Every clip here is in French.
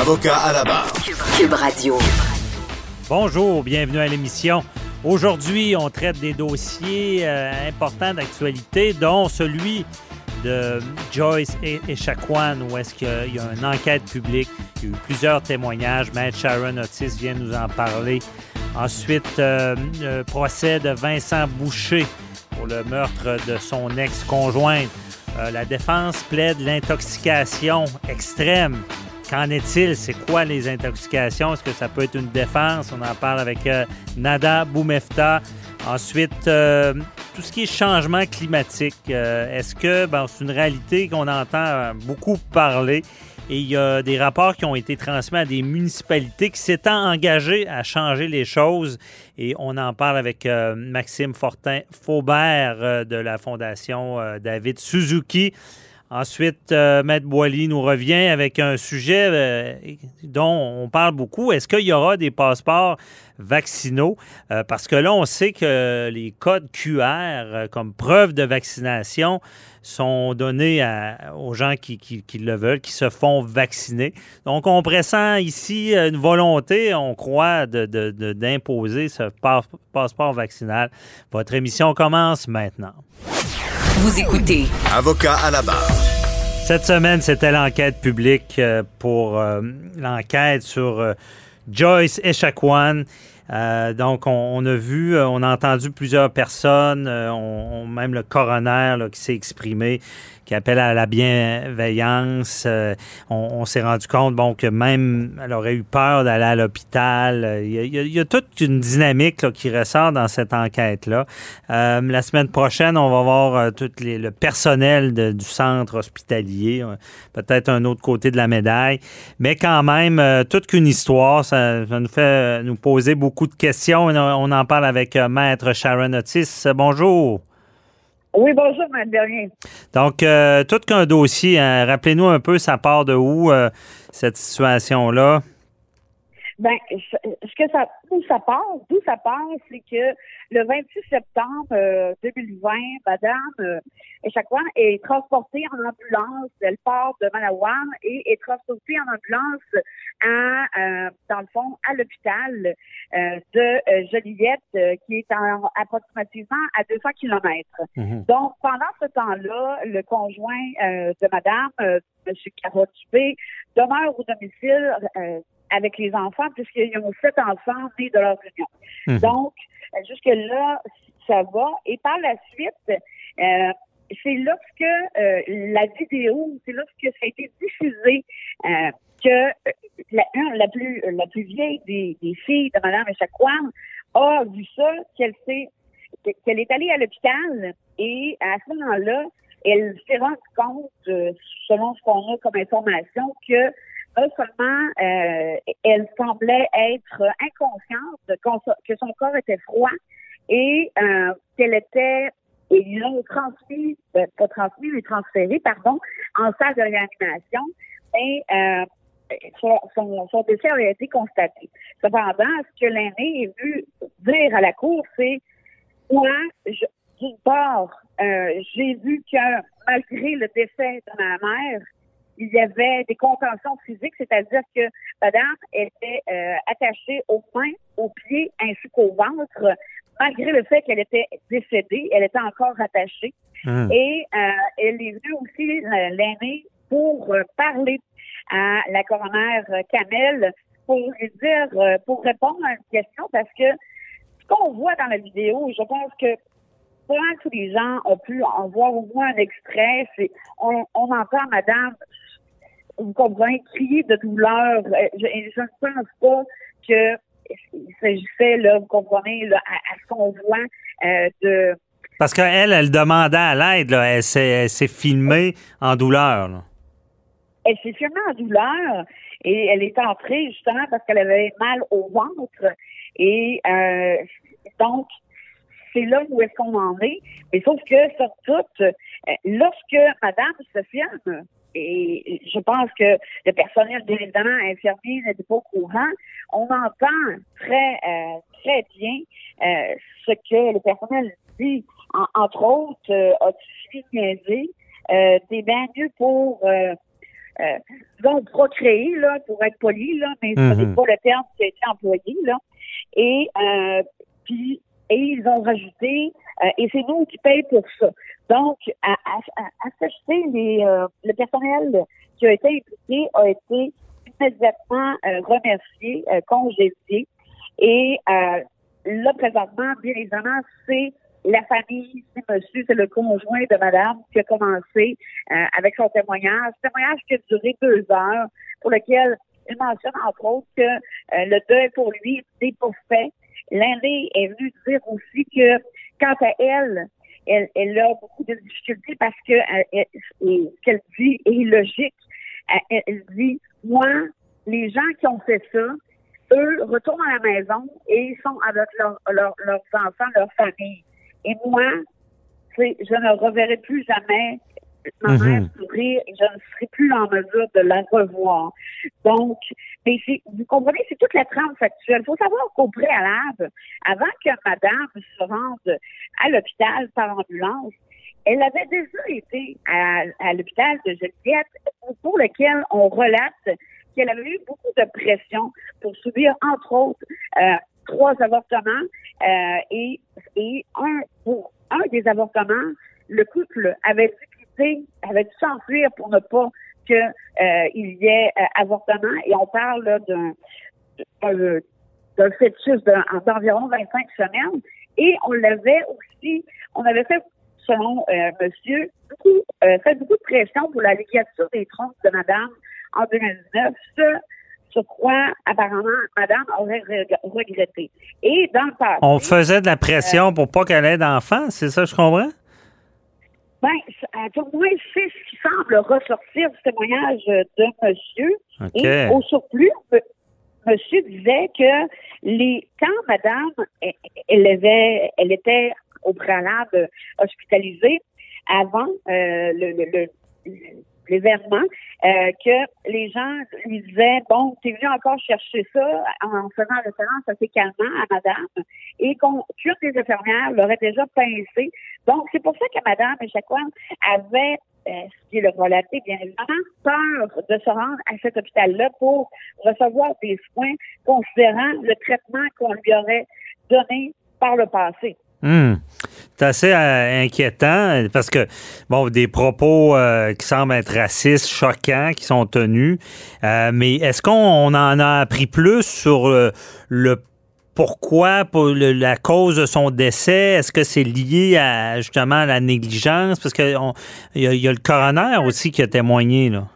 Avocat à la barre. Cube Radio. Bonjour, bienvenue à l'émission. Aujourd'hui, on traite des dossiers euh, importants d'actualité, dont celui de Joyce et Echaquan, où est-ce qu'il y a une enquête publique. Il y a eu plusieurs témoignages. Maître Sharon Otis vient nous en parler. Ensuite, euh, le procès de Vincent Boucher pour le meurtre de son ex-conjointe. Euh, la défense plaide l'intoxication extrême. Qu'en est-il? C'est quoi les intoxications? Est-ce que ça peut être une défense? On en parle avec euh, Nada Boumefta. Ensuite, euh, tout ce qui est changement climatique. Est-ce que ben, c'est une réalité qu'on entend beaucoup parler? Et il y a des rapports qui ont été transmis à des municipalités qui s'étaient engagées à changer les choses. Et on en parle avec euh, Maxime Fortin Faubert euh, de la Fondation euh, David Suzuki. Ensuite, Maître Boily nous revient avec un sujet dont on parle beaucoup. Est-ce qu'il y aura des passeports vaccinaux? parce que là, on sait que les codes QR comme preuve de vaccination sont donnés aux gens qui, le veulent, qui se font vacciner. Donc, on pressent ici une volonté, on croit, d'imposer de, ce passeport vaccinal. Votre émission commence maintenant. Vous écoutez. Avocat à la barre. Cette semaine, c'était l'enquête publique euh, pour euh, l'enquête sur euh, Joyce Echaquan. Euh, donc, on, a vu, on a entendu plusieurs personnes, euh, on, même le coroner qui s'est exprimé, qui appelle à la bienveillance. on, s'est rendu compte, bon, que même elle aurait eu peur d'aller à l'hôpital. Il y, a, toute une dynamique qui ressort dans cette enquête-là. la semaine prochaine, on va voir tout le personnel du centre hospitalier, peut-être un autre côté de la médaille, mais quand même, toute qu'une histoire, ça, nous fait nous poser beaucoup de questions. On en parle avec euh, Maître Sharon Otis. Bonjour. Oui, bonjour, Mme Bernier. Donc, euh, tout qu'un dossier, hein. rappelez-nous un peu, ça part de où, euh, cette situation-là? Ben, ce que ça, d'où ça part, d'où ça part, c'est que le 26 septembre 2020, euh, Madame euh, Echaquan est transportée en ambulance. Elle part de Malawan et est transportée en ambulance à, euh, dans le fond, à l'hôpital euh, de Joliette, qui est en, approximativement à 200 kilomètres. Mhm. Donc, pendant ce temps-là, le conjoint de Madame, M. Carotte demeure au domicile avec les enfants, puisqu'ils ont sept enfants nés de leur union. Mhm. Donc, jusque-là, ça va. Et par la suite, euh, c'est lorsque euh, la vidéo, c'est lorsque ça a été diffusé euh, que la, la, plus la plus vieille des, des filles de Mme Echaquan a vu ça, qu'elle s'est qu'elle est allée à l'hôpital et à ce moment-là, elle s'est rendue compte, selon ce qu'on a comme information, que seulement euh, elle semblait être inconsciente, que son corps était froid et euh, qu'elle était ils l'ont transmis, euh, pas transmis, mais transféré, pardon, en salle de réanimation. Et euh, son, son, décès avait été constaté. Cependant, ce que l'aîné est vu dire à la cour, c'est moi, d'une part, j'ai vu que malgré le décès de ma mère, il y avait des contentions physiques, c'est-à-dire que madame était euh, attachée aux mains, aux pieds ainsi qu'au ventre, malgré le fait qu'elle était décédée, elle était encore attachée. Hum. Et euh, elle est venue aussi, l'aînée, pour euh, parler à la coroner Kamel, pour lui dire, pour répondre à une question, parce que ce qu'on voit dans la vidéo, je pense que tous les gens ont pu en voir au moins un extrait. C'est, on, on entend Madame vous comprenez, crier de douleur. Euh, je, je ne pense pas que il s'agissait, là, vous comprenez, là, à, ce qu'on voit euh, de... Parce qu'elle, elle demandait à l'aide, là. Elle s'est filmée en douleur, là. elle s'est filmée en douleur et elle est entrée justement parce qu'elle avait mal au ventre. Et euh, donc, c'est là où est-ce qu'on en est. Mais sauf que, surtout, lorsque Madame se filme, et je pense que le personnel, bien évidemment, infirmier n'était pas au courant, on entend très, euh, très bien euh, ce que le personnel dit. entre autres, euh, as-tu niaiser? Euh, bien mieux pour euh, donc procréer, là, pour être poli, là, mais ce n'est mhm. pas le terme qui a été employé, là. Et euh, puis et ils ont rajouté euh, et c'est nous qui payons pour ça. Donc, à, à, à les, euh, le personnel qui a été impliqué a été immédiatement euh, remercié, congédié. Et là, présentement, bien évidemment, c'est la famille, c'est monsieur, c'est le conjoint de madame qui a commencé euh, avec son témoignage. Témoignage qui a duré deux heures, pour lequel il mentionne entre autres que euh, le deuil pour lui n'est pas fait. L'année est venue dire aussi que quant à elle, elle, elle a beaucoup de difficultés parce que euh, ce qu'elle dit est illogique. Elle, dit, moi, les gens qui ont fait ça, eux retournent à la maison et sont avec leurs enfants, leur famille. Et moi, je ne reverrai plus jamais ma mhm. mère sourire et je ne serai plus en mesure de la revoir. Donc, mais vous comprenez, c'est toute la trame factuelle. Il faut savoir qu'au préalable, avant que madame se rende à l'hôpital par ambulance, elle avait déjà été à, l'hôpital de Juliette pour lequel on relate qu'elle avait eu beaucoup de pression pour subir, entre autres, euh, trois avortements euh, et, et un pour un des avortements, le couple avait dû quitter, avait dû s'enfuir pour ne pas qu'il euh, y ait euh, avortement. Et on parle d'un d'un fœtus d'environ 25 semaines. Et on l'avait aussi, on avait fait, selon monsieur, beaucoup, fait beaucoup de pression pour la ligature des troncs de madame en 2019. Ce sur quoi, apparemment, madame aurait regretté. Et dans le passé... On faisait de la pression pour pas qu'elle ait d'enfants, c'est ça, je comprends? Ben, pour moi, c'est ce qui semble ressortir du témoignage de monsieur. Et au surplus, monsieur disait que les quand madame, elle, avait, elle était au préalable hospitalisée avant euh, le, l'événement, euh, que les gens lui disaient bon, t'es venu encore chercher ça en faisant référence assez calmement à madame et qu'on qu'une des infirmières l'aurait déjà pincé. Donc, c'est pour ça que madame fois avait euh, ce qui est le relaté, bien évidemment, peur de se rendre à cet hôpital-là pour recevoir des soins, considérant le traitement qu'on lui aurait donné par le passé. Hmm. C'est assez euh, inquiétant parce que, bon, des propos euh, qui semblent être racistes, choquants, qui sont tenus. Euh, mais est-ce qu'on en a appris plus sur le, pourquoi, pour la cause de son décès? Est-ce que c'est lié à justement à la négligence? Parce qu'il y, y, a le coroner aussi qui a témoigné. Là.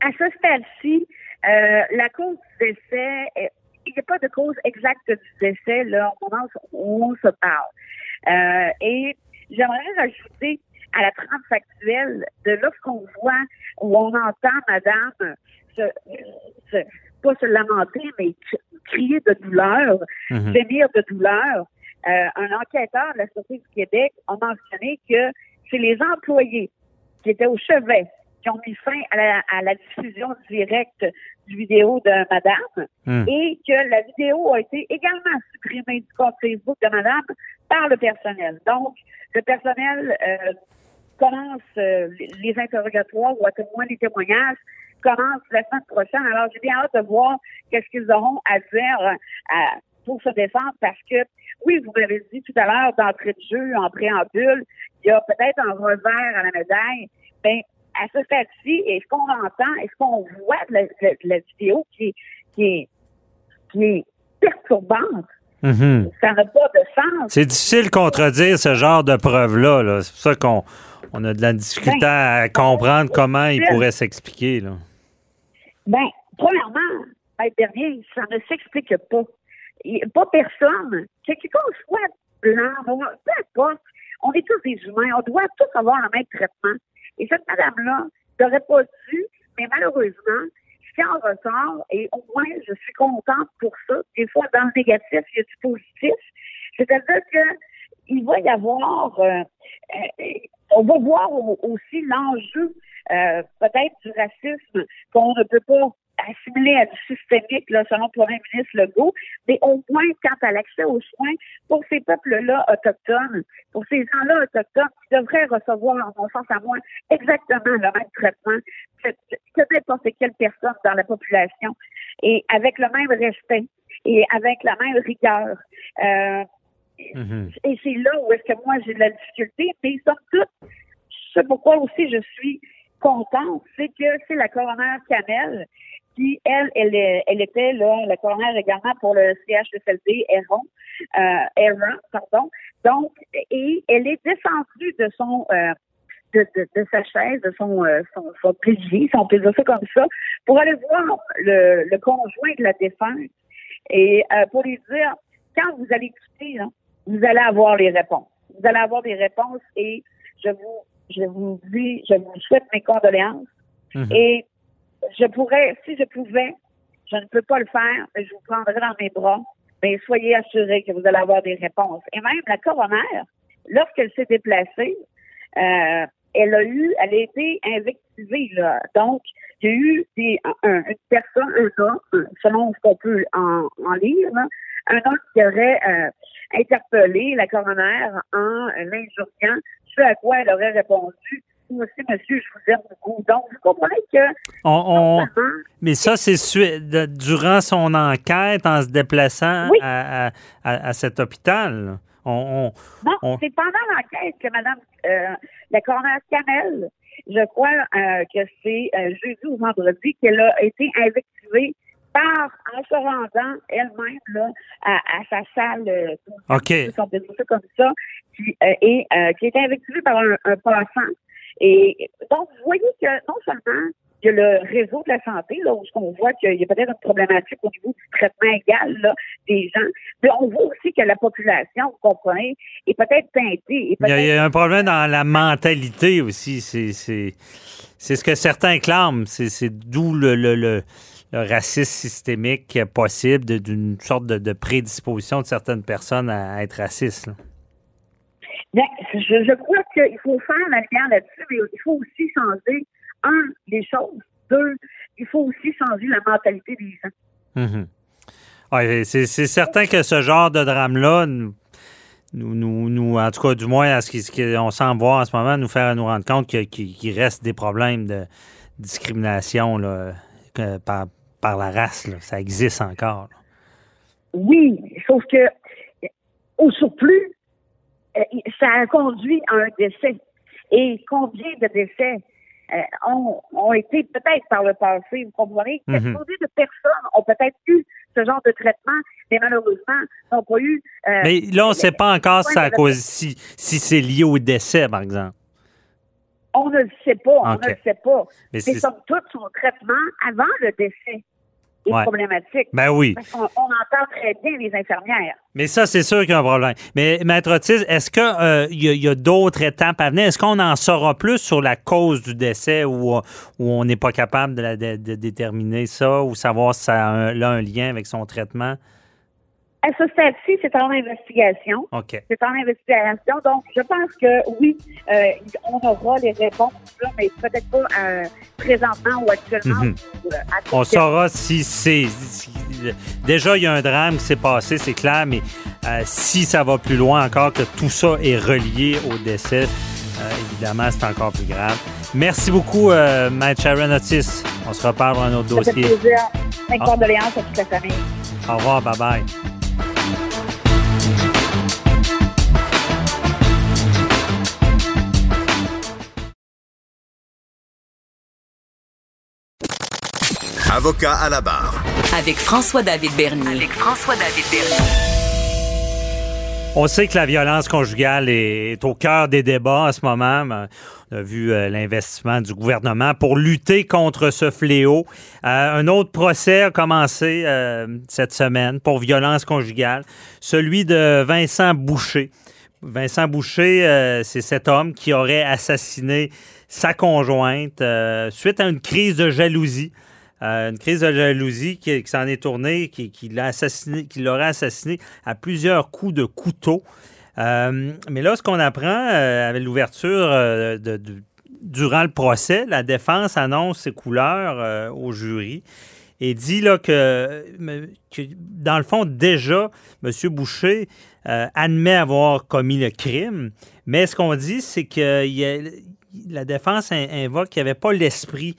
À ce stade-ci, la cause du décès il n'y a pas de cause exacte du décès là, au moment où on se parle. Euh, et j'aimerais rajouter à la trame factuelle de lorsqu'on voit où on entend Madame se, pas se lamenter, mais crier de douleur, mm de douleur. Euh, un enquêteur de la Société du Québec a mentionné que c'est les employés qui étaient au chevet qui ont mis fin à la, diffusion directe du vidéo de Madame hmm. et que la vidéo a été également supprimée du compte Facebook de Madame par le personnel. Donc, le personnel euh, commence euh, les interrogatoires ou à témoin les témoignages commence la semaine prochaine. Alors, j'ai bien hâte de voir qu'est-ce qu'ils auront à dire euh, pour se défendre parce que, oui, vous m'avez dit tout à l'heure d'entrée de jeu, en préambule, il y a peut-être un revers à la médaille, mais à ce stade-ci, est-ce qu'on entend, est-ce qu'on voit de la, vidéo qui, qui, est, perturbante? Mm-hmm. Ça n'a pas de sens. C'est difficile de contredire ce genre de preuves-là. C'est pour ça qu'on on a de la difficulté ben, à comprendre comment il pourrait s'expliquer. Bien, premièrement, dernier, ça ne s'explique pas. pas personne, que qu'on soit blanc, peu importe, on est tous des humains, on doit tous avoir le même traitement. Et cette madame-là n'aurait pas dû, mais malheureusement, ce en ressort, et au moins je suis contente pour ça, des fois dans le négatif, il y a du positif, c'est-à-dire que il va y avoir, euh, euh, on va voir aussi l'enjeu euh, peut-être du racisme qu'on ne peut pas assimilé à du systémique, là, selon le premier ministre Legault, mais au moins quant à l'accès aux soins pour ces peuples-là autochtones, pour ces gens-là autochtones qui devraient recevoir, en mon sens à moi, exactement le même traitement que, n'importe quelle personne dans la population et avec le même respect et avec la même rigueur. Euh, mm-hmm. Et c'est là où est-ce que moi j'ai de la difficulté, mais surtout, c'est pourquoi aussi je suis contente, c'est que c'est la coroner Canel elle, elle, elle était là, la coroner également pour le CHSLD Héron, euh, pardon. Donc, et elle est descendue de son euh, de, de, de, sa chaise, de son, euh, son, son si on peut dire ça comme ça, pour aller voir le, le conjoint de la défunte et euh, pour lui dire, quand vous allez écouter, vous allez avoir les réponses. Vous allez avoir des réponses et je vous, je vous dis, je vous souhaite mes condoléances. Mm-hmm. Et je pourrais, si je pouvais, je ne peux pas le faire, mais je vous prendrai dans mes bras. Mais soyez assurés que vous allez avoir des réponses. Et même la coroner, lorsqu'elle s'est déplacée, euh, elle a eu, elle a été invectivée, là. Donc, il y a eu des, un, une personne, un homme, selon ce qu'on peut en, en lire, un homme qui aurait euh, interpellé la coroner en l'injuriant, ce à quoi elle aurait répondu aussi, monsieur, je vous aime beaucoup. Donc, vous comprenez que. Mais ça, c'est durant son enquête, en se déplaçant à, cet hôpital. On, non, c'est pendant l'enquête que Mme euh, la coroner Canel, je crois euh, que c'est euh, jeudi ou vendredi, qu'elle a été invectivée par, en se rendant elle-même là, à, sa salle, OK. Si on peut ça comme ça, qui, et qui a été invectivée par un, un passant et donc, vous voyez que non seulement il y a le réseau de la santé, là, où on voit qu'il y a peut-être une problématique au niveau du traitement égal là, des gens, mais on voit aussi que la population, vous comprenez, est peut-être teintée. il, y a, un problème dans la mentalité aussi. C'est, c'est, ce que certains clament. C'est, d'où le, le, le, racisme systémique possible d'une sorte de, prédisposition de certaines personnes à, être racistes. Bien, je, je crois qu'il faut faire la lumière là-dessus, mais il faut aussi changer, un, les choses. Deux, il faut aussi changer la mentalité des gens. Mhm. Ouais, c'est certain que ce genre de drame-là, nous, nous, nous, en tout cas, du moins, à ce qu'on semble voir en ce moment, nous faire nous rendre compte qu'il reste des problèmes de discrimination là, par, par, la race. Là. Ça existe encore. Oui, sauf que, au surplus, ça a conduit à un décès. Et combien de décès euh, ont, ont, été peut-être par le passé, vous comprenez? Mm Combien de personnes ont peut-être eu ce genre de traitement, mais malheureusement n'ont pas eu. Euh, mais là, on ne sait pas encore si, si c'est lié au décès, par exemple. On ne le sait pas, on ne le sait pas. Mais, mais somme toute, son traitement avant le décès est problématique. Ben oui. Parce on entend très bien les infirmières. Mais ça, c'est sûr qu'il y a un problème. Mais, Maître Otis, est-ce qu'il euh, y a, d'autres étapes à venir? Est-ce qu'on en saura plus sur la cause du décès ou, où on n'est pas capable de, déterminer ça ou savoir si ça a un lien avec son traitement? À ce stade-ci, c'est en investigation. OK. C'est en investigation. Donc, je pense que oui, euh, on aura les réponses, mais peut-être pas euh, présentement ou actuellement. Mhm. Euh, on saura si c'est. déjà, il y a un drame qui s'est passé, c'est clair, mais si ça va plus loin encore, que tout ça est relié au décès, évidemment, c'est encore plus grave. Merci beaucoup, Maître Sharon Otis. On se reparle dans un autre dossier. Fait plaisir. Mes ah. condoléances à toute la famille. Au revoir, bye bye. Avocat à la barre. Avec François-David Bernier. Avec François-David Bernier. On sait que la violence conjugale est au cœur des débats en ce moment. On a vu euh, l'investissement du gouvernement pour lutter contre ce fléau. Euh, un autre procès a commencé euh, cette semaine pour violence conjugale, celui de Vincent Boucher. Vincent Boucher, c'est cet homme qui aurait assassiné sa conjointe euh, suite à une crise de jalousie. Euh, une crise de jalousie qui, s'en est tournée, qui, qui l'a assassiné, qui l'aurait assassiné à plusieurs coups de couteau. mais là, ce qu'on apprend avec l'ouverture durant le procès, la défense annonce ses couleurs au jury et dit là, que, dans le fond, déjà, M. Boucher euh, admet avoir commis le crime, mais ce qu'on dit, c'est que la défense invoque qu'il n'y avait pas l'esprit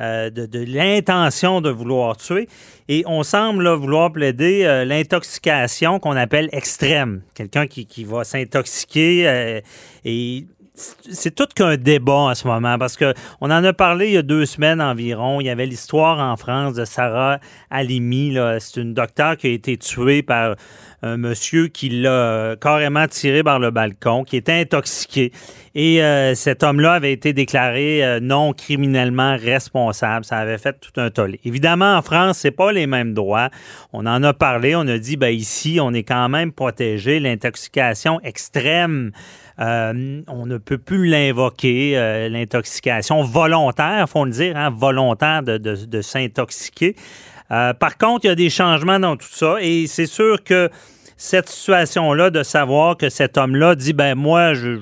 euh, de, l'intention de vouloir tuer. Et on semble vouloir plaider euh, l'intoxication qu'on appelle extrême. Quelqu'un qui, va s'intoxiquer et c'est tout qu'un débat en ce moment parce que on en a parlé il y a deux semaines environ. Il y avait l'histoire en France de Sarah Halimi. C'est une docteure qui a été tuée par un monsieur qui l'a carrément tiré par le balcon, qui était intoxiqué. Et euh, cet homme-là avait été déclaré euh, non criminellement responsable. Ça avait fait tout un tollé. Évidemment, en France, c'est pas les mêmes droits. On en a parlé. On a dit, ben ici, on est quand même protégé. L'intoxication extrême euh, on ne peut plus l'invoquer, euh, l'intoxication volontaire, faut le dire, hein, volontaire de, s'intoxiquer. Euh, par contre, il y a des changements dans tout ça et c'est sûr que cette situation-là de savoir que cet homme-là dit, ben moi, je,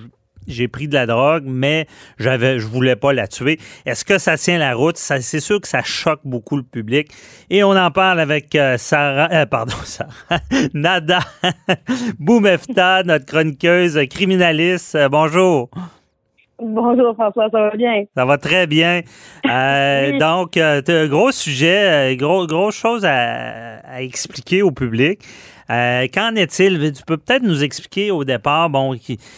j'ai pris de la drogue, mais j'avais, je voulais pas la tuer. Est-ce que ça tient la route? c'est sûr que ça choque beaucoup le public. Et on en parle avec euh, Sarah, euh, pardon, Sarah, Nada Boumefta, notre chroniqueuse criminaliste. Euh, bonjour. Bonjour François, ça va bien? Ça va très bien. Donc, un gros sujet, gros, grosse chose à expliquer au public. Euh, qu'en est-il? Tu peux peut-être nous expliquer au départ, bon,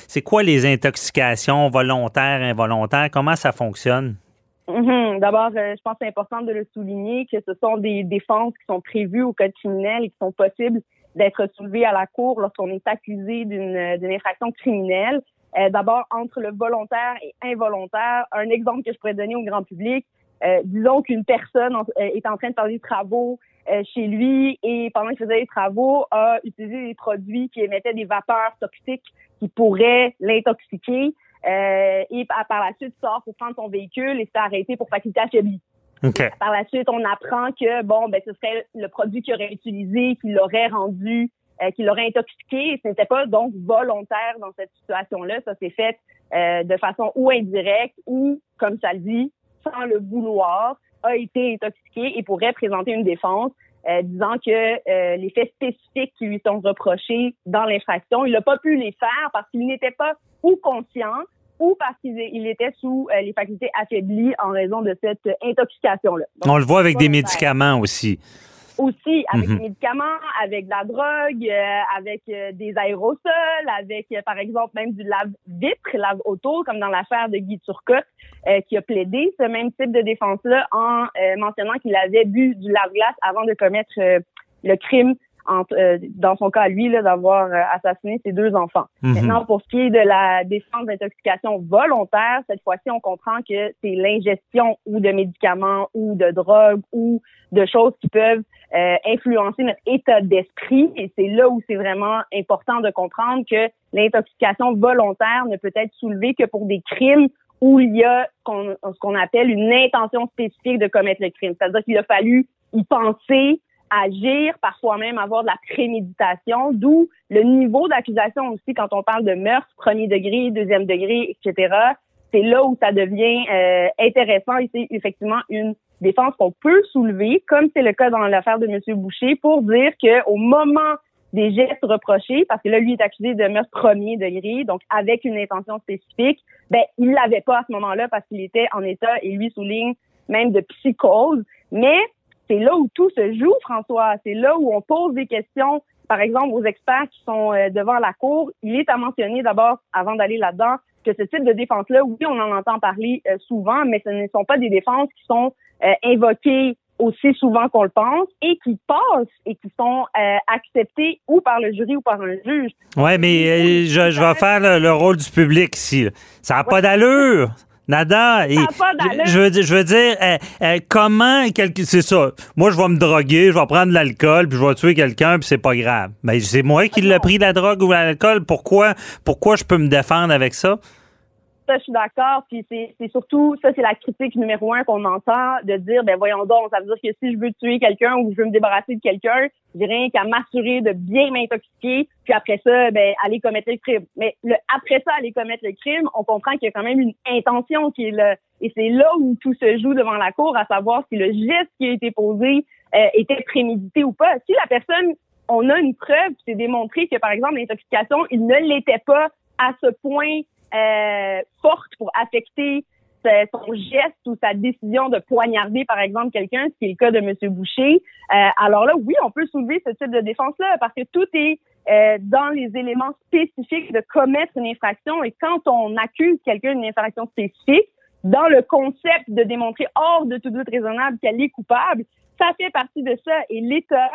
c'est quoi les intoxications volontaires, involontaires? Comment ça fonctionne? Mm-hmm. D'abord, euh, je pense que c'est important de le souligner que ce sont des défenses qui sont prévues au code criminel et qui sont possibles d'être soulevées à la cour lorsqu'on est accusé d'une infraction criminelle. Euh, d'abord, entre le volontaire et involontaire, un exemple que je pourrais donner au grand public, disons qu'une personne est en train de faire des travaux euh, chez lui et pendant qu'il faisait les travaux, a utilisé des produits qui émettaient des vapeurs toxiques qui pourraient l'intoxiquer. Euh, et par la suite sort pour prendre son véhicule et s'est arrêté pour faculté affaiblie. Okay. Par la suite, on apprend que bon, ben ce serait le produit qu'il aurait utilisé qui l'aurait rendu, euh, qui l'aurait intoxiqué. Et ce n'était pas donc volontaire dans cette situation-là. Ça s'est fait euh, de façon ou indirecte ou, comme ça le dit, sans le vouloir a été intoxiqué et pourrait présenter une défense euh, disant que euh, les faits spécifiques qui lui sont reprochés dans l'infraction, il n'a pas pu les faire parce qu'il n'était pas ou conscient ou parce qu'il était sous euh, les facultés affaiblies en raison de cette intoxication-là. On le voit avec des médicaments aussi aussi avec mhm. des médicaments, avec de la drogue, euh, avec euh, des aérosols, avec euh, par exemple même du lave-vitre, lave-auto, comme dans l'affaire de Guy Turcotte, qui a plaidé ce même type de défense-là en mentionnant qu'il avait bu du lave-glace avant de commettre le crime euh, dans son cas, lui, d'avoir euh, assassiné ses deux enfants. Mhm. Maintenant, pour ce qui est de la défense d'intoxication volontaire, cette fois-ci, on comprend que c'est l'ingestion ou de médicaments ou de drogues ou de choses qui peuvent euh, influencer notre état d'esprit. Et c'est là où c'est vraiment important de comprendre que l'intoxication volontaire ne peut être soulevée que pour des crimes où il y a ce qu'on appelle une intention spécifique de commettre le crime. C'est-à-dire qu'il a fallu y penser, agir, parfois même avoir de la préméditation, d'où le niveau d'accusation aussi quand on parle de meurtre, premier degré, deuxième degré, etc. C'est là où ça devient euh, intéressant et c'est effectivement une défense qu'on peut soulever, comme c'est le cas dans l'affaire de M. Boucher, pour dire qu'au moment des gestes reprochés, parce que là, lui est accusé de meurtre premier degré, donc avec une intention spécifique, ben, il l'avait pas à ce moment-là parce qu'il était en état, et lui souligne, même de psychose. Mais c'est là où tout se joue, François. C'est là où on pose des questions, par exemple, aux experts qui sont euh, devant la cour. Il est à mentionner d'abord, avant d'aller là-dedans, que ce type de défense-là, oui, on en entend parler euh, souvent, mais ce ne sont pas des défenses qui sont euh, invoquées aussi souvent qu'on le pense et qui passent et qui sont acceptées ou par le jury ou par un juge. Oui, mais je, je, vais faire le, rôle du public ici. Ça n'a pas d'allure. Nada. Et je, veux, je veux dire, euh, euh, comment, c'est ça. Moi, je vais me droguer, je vais prendre de l'alcool, puis je vais tuer quelqu'un, puis c'est pas grave. Mais c'est moi qui l'ai pris la drogue ou l'alcool. Pourquoi, pourquoi je peux me défendre avec ça? Ça, je suis d'accord. Puis c'est surtout, ça, c'est la critique numéro un qu'on entend, de dire, ben voyons donc, ça veut dire que si je veux tuer quelqu'un ou je veux me débarrasser de quelqu'un, j'ai rien qu'à m'assurer de bien m'intoxiquer, puis après ça, ben aller commettre le crime. Mais le, après ça, aller commettre le crime, on comprend qu'il y a quand même une intention qui est là. Et c'est là où tout se joue devant la cour, à savoir si le geste qui a été posé euh, était prémédité ou pas. Si la personne, on a une preuve, c'est démontré que, par exemple, l'intoxication, il ne l'était pas à ce point euh, forte pour affecter son geste ou sa décision de poignarder, par exemple, quelqu'un, ce qui est le cas de M. Boucher. Euh, alors là, oui, on peut soulever ce type de défense-là parce que tout est euh, dans les éléments spécifiques de commettre une infraction. Et quand on accuse quelqu'un d'une infraction spécifique, dans le concept de démontrer hors de tout doute raisonnable qu'elle est coupable, ça fait partie de ça. Et l'État,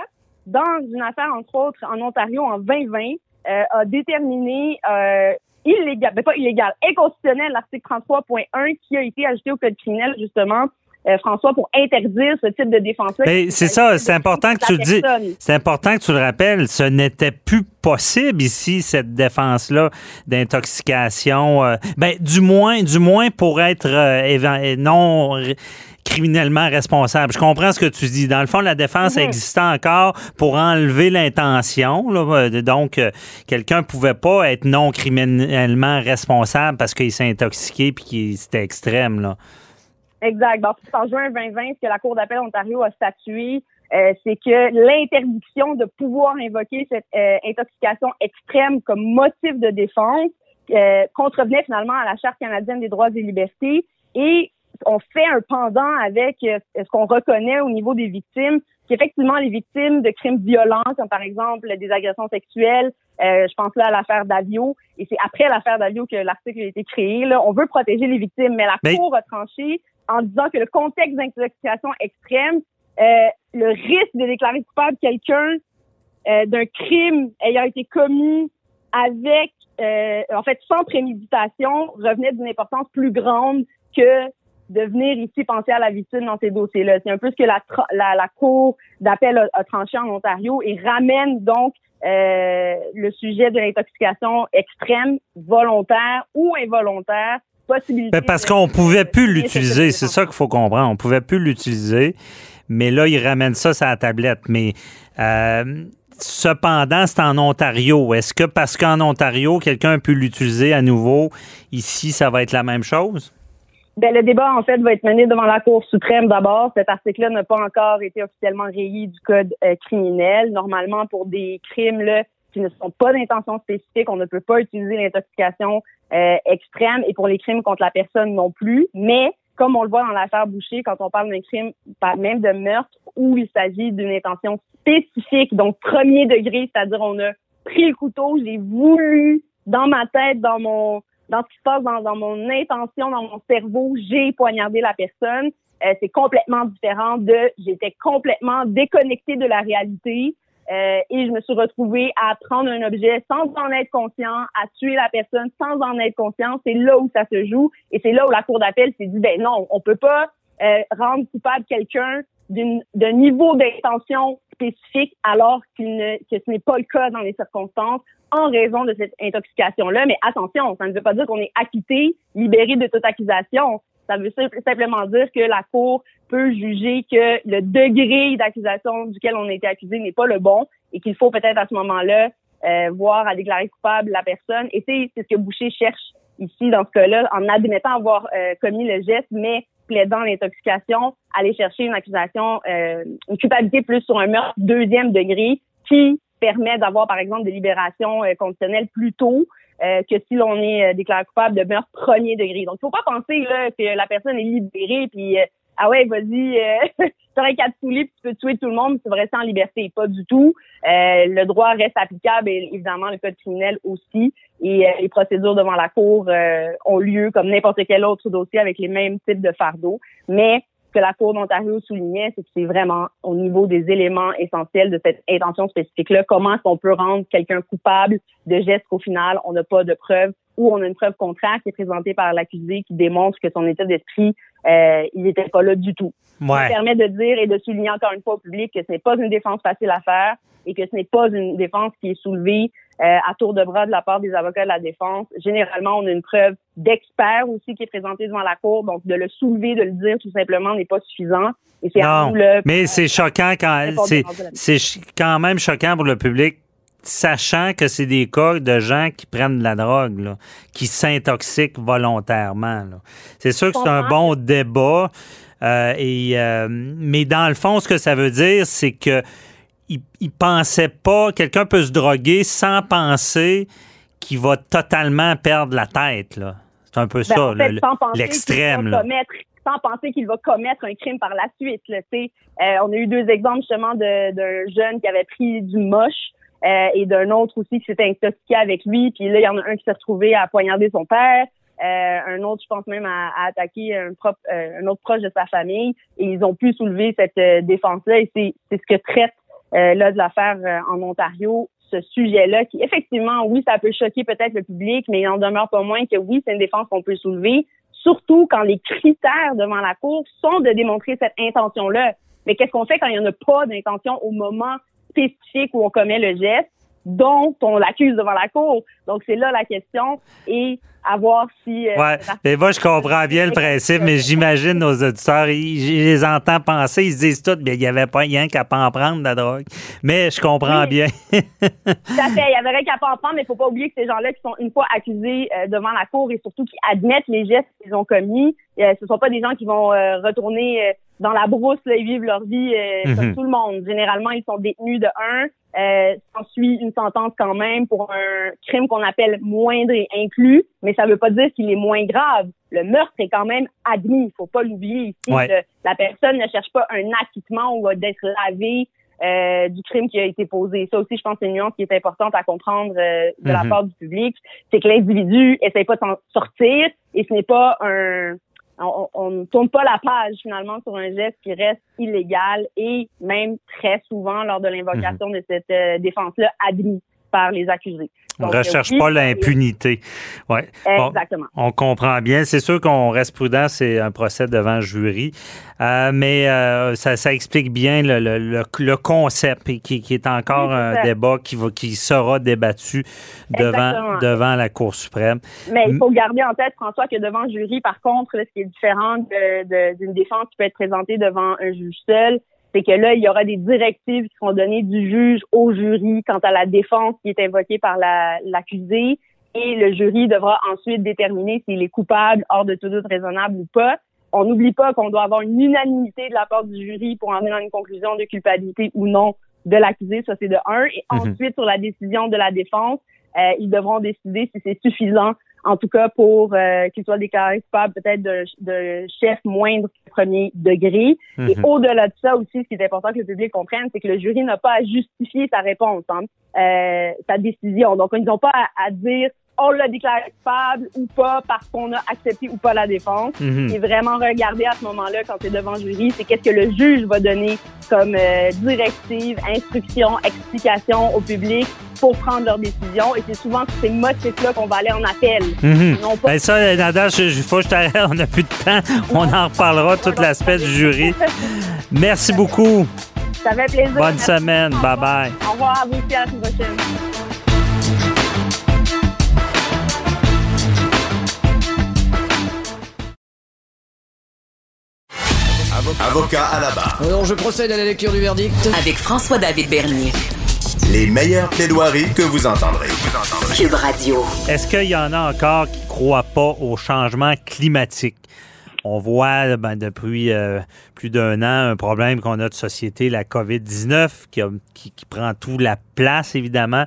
dans une affaire, entre autres, en Ontario en 2020, euh, a déterminé euh, illégal, ben pas illégal, inconstitutionnel l'article 33.1 qui a été ajouté au code criminel justement euh, François, pour interdire ce type de défense-là. Ben, c'est ça, c'est important que tu le dis. C'est important que tu le rappelles. Ce n'était plus possible ici, cette défense-là d'intoxication. Euh, ben, du moins, du moins pour être euh, non criminellement responsable. Je comprends ce que tu dis. Dans le fond, la défense existait encore pour enlever l'intention. Donc, quelqu'un pouvait pas être non criminellement responsable parce qu'il s'est intoxiqué puis qu'il c'était extrême. Là. Exact. en juin 2020, ce que la Cour d'appel Ontario a statué, euh, c'est que l'interdiction de pouvoir invoquer cette euh, intoxication extrême comme motif de défense euh, contrevenait finalement à la Charte canadienne des droits et libertés et on fait un pendant avec ce qu'on reconnaît au niveau des victimes, qu'effectivement les victimes de crimes violents, comme par exemple des agressions sexuelles, je pense là à l'affaire Davio, et c'est après l'affaire Davio que l'article a été créé. Là, on veut protéger les victimes, mais la Cour a tranché en disant que le contexte d'intoxication extrême, euh, le risque de déclarer coupable quelqu'un euh, d'un crime ayant été commis avec, euh, en fait, sans préméditation, revenait d'une importance plus grande que de venir ici penser à la victime dans ces dossiers-là. C'est un peu ce que la, la, Cour d'appel a, tranché en Ontario et ramène donc le sujet de l'intoxication extrême, volontaire ou involontaire, ben, parce qu'on pouvait plus l'utiliser, c'est ça qu'il faut comprendre. On pouvait plus l'utiliser, mais là, ils ramènent ça sur la tablette. Mais euh, cependant, c'est en Ontario. Est-ce que parce qu'en Ontario, quelqu'un peut l'utiliser à nouveau, ici, ça va être la même chose? Ben, le débat, en fait, va être mené devant la Cour suprême d'abord. Cet article-là n'a pas encore été officiellement rayé du Code euh, criminel. Normalement, pour des crimes là, qui ne sont pas d'intention spécifique, on ne peut pas utiliser l'intoxication euh, extrême et pour les crimes contre la personne non plus. Mais comme on le voit dans l'affaire Boucher, quand on parle d'un crime, même de meurtre, où il s'agit d'une intention spécifique, donc premier degré, c'est-à-dire on a pris le couteau, j'ai voulu dans ma tête, dans mon dans ce qui se passe dans, dans mon intention, dans mon cerveau, j'ai poignardé la personne. Euh, c'est complètement différent de j'étais complètement déconnecté de la réalité. Euh, et je me suis retrouvée à prendre un objet sans en être conscient, à tuer la personne sans en être conscient. C'est là où ça se joue et c'est là où la cour d'appel s'est dit ben non, on peut pas euh, rendre coupable quelqu'un d'un niveau d'intention spécifique alors qu'il ne, que ce n'est pas le cas dans les circonstances en raison de cette intoxication-là. Mais attention, ça ne veut pas dire qu'on est acquitté, libéré de toute accusation. Ça veut simplement dire que la Cour peut juger que le degré d'accusation duquel on a été accusé n'est pas le bon et qu'il faut peut-être à ce moment-là euh, voir à déclarer coupable la personne. Et c'est ce que Boucher cherche ici dans ce cas-là, en admettant avoir euh, commis le geste, mais plaidant l'intoxication, aller chercher une accusation, euh, une culpabilité plus sur un meurtre deuxième degré qui permet d'avoir, par exemple, des libérations conditionnelles plus tôt euh, que si l'on est euh, déclaré coupable de meurtre premier degré. Donc, il faut pas penser là, que la personne est libérée puis euh, ah ouais, vas-y, euh, qu'à te puis tu peux tuer tout le monde, tu vas rester en liberté. Pas du tout. le droit reste applicable et évidemment le code criminel aussi. Et les procédures devant la cour ont lieu comme n'importe quel autre dossier avec les mêmes types de fardeaux. Mais ce que la Cour d'Ontario soulignait, c'est que c'est vraiment au niveau des éléments essentiels de cette intention spécifique-là, comment est-ce qu'on peut rendre quelqu'un coupable de gestes qu'au final, on n'a pas de preuve ou on a une preuve contraire qui est présentée par l'accusé qui démontre que son état d'esprit, euh, il n'était pas là du tout. Ça permet de dire et de souligner encore une fois au public que ce n'est pas une défense facile à faire et que ce n'est pas une défense qui est soulevée à tour de bras de la part des avocats de la défense. Généralement, on a une preuve d'expert aussi qui est présentée devant la cour, donc de le soulever, de le dire tout simplement n'est pas suffisant. Et non, mais c'est choquant quand c'est quand même choquant pour le public sachant que c'est des cas de gens qui prennent de la drogue, là, qui s'intoxiquent volontairement. C'est sûr que c'est un bon débat, euh, et, euh, mais dans le fond, ce que ça veut dire, c'est que il, pensait pas, quelqu'un peut se droguer sans penser qu'il va totalement perdre la tête. C'est un peu ben, ça, l'extrême. Sans penser qu'il va commettre un crime par la suite. Là, euh, on a eu deux exemples justement d'un jeune qui avait pris du moche euh, et d'un autre aussi qui s'était intoxiqué avec lui. Puis là, il y en a un qui s'est retrouvé à poignarder son père. Euh, un autre, je pense même, à, attaquer un, propre, euh, un autre proche de sa famille. Et ils ont pu soulever cette euh, défense-là. Et c'est, ce que traite là de l'affaire en Ontario, ce sujet-là, qui effectivement, oui, ça peut choquer peut-être le public, mais il en demeure pas moins que oui, c'est une défense qu'on peut soulever, surtout quand les critères devant la Cour sont de démontrer cette intention-là. Mais qu'est-ce qu'on fait quand il n'y en a pas d'intention au moment spécifique où on commet le geste dont on l'accuse devant la cour. Donc, c'est là la question. Et à voir si... Euh, ouais. Mais moi, je comprends bien le principe, mais j'imagine nos auditeurs, ils, je les entends penser, ils se disent tout, bien, il n'y avait pas rien qu'à pas en prendre la drogue. Mais je comprends bien. tout à fait. Il y avait rien qu'à pas en prendre, mais il ne faut pas oublier que ces gens-là qui sont une fois accusés euh, devant la cour et surtout qui admettent les gestes qu'ils ont commis, euh, ce ne sont pas des gens qui vont retourner dans la brousse, là, ils vivent leur vie euh, comme mhm. tout le monde. Généralement, ils sont détenus de un. Euh, suit une sentence quand même pour un crime qu'on appelle moindre et inclus, mais ça ne veut pas dire qu'il est moins grave. Le meurtre est quand même admis, il faut pas l'oublier ici. la personne ne cherche pas un acquittement ou d'être lavé euh, du crime qui a été posé. Ça aussi, je pense, c'est une nuance qui est importante à comprendre euh, de la mhm. part du public. C'est que l'individu essaie pas de s'en sortir et ce n'est pas un on ne tourne pas la page finalement sur un geste qui reste illégal et même très souvent lors de l'invocation mhm. de cette euh, défense-là admis par les accusés. On ne recherche pas l'impunité. Ouais. Exactement. on comprend bien. C'est sûr qu'on reste prudent, c'est un procès devant jury. Euh, mais euh, ça, ça, explique bien le, le, le, concept qui, qui, est encore un débat qui, va, qui sera débattu devant, devant la Cour suprême. Mais il faut garder en tête, François, que devant jury, par contre, ce qui est différent d'une défense qui peut être présentée devant un juge seul, c'est que là, il y aura des directives qui seront données du juge au jury quant à la défense qui est invoquée par l'accusé. et le jury devra ensuite déterminer s'il est coupable, hors de tout doute raisonnable ou pas. On n'oublie pas qu'on doit avoir une unanimité de la part du jury pour en venir à une conclusion de culpabilité ou non de l'accusé. Ça, c'est de un. Et mhm. ensuite, sur la décision de la défense, euh, ils devront décider si c'est suffisant en tout cas pour euh, qu'il soit déclaré coupable peut-être de, de, chef moindre premier degré. Et mhm. au-delà de ça aussi, ce qui est important que le public comprenne, c'est que le jury n'a pas à justifier sa réponse, hein, euh, sa décision. Donc, ils n'ont pas à, dire on l'a déclaré coupable ou pas parce qu'on a accepté ou pas la défense. Mhm. Et vraiment regarder à ce moment-là, quand c'est devant le jury, c'est qu'est-ce que le juge va donner comme euh, directive, instruction, explication au public pour prendre leur décision. Et c'est souvent ces motifs-là qu'on va aller en appel. Mhm. ben ça, Nada, il faut que je t'arrête. On n'a plus de temps. On en reparlera, tout l'aspect du jury. Merci beaucoup. Ça fait plaisir. Bonne semaine. Bye-bye. Au revoir à vous aussi à la prochaine. Avocat à la barre. Alors je procède à la lecture du verdict. Avec François-David Bernier. Les meilleures plaidoiries que vous entendrez. Cube Radio. Est-ce qu'il y en a encore qui ne croient pas au changement climatique? On voit ben, depuis euh, plus d'un an un problème qu'on a de société, la COVID-19, qui, qui, prend tout la place, évidemment.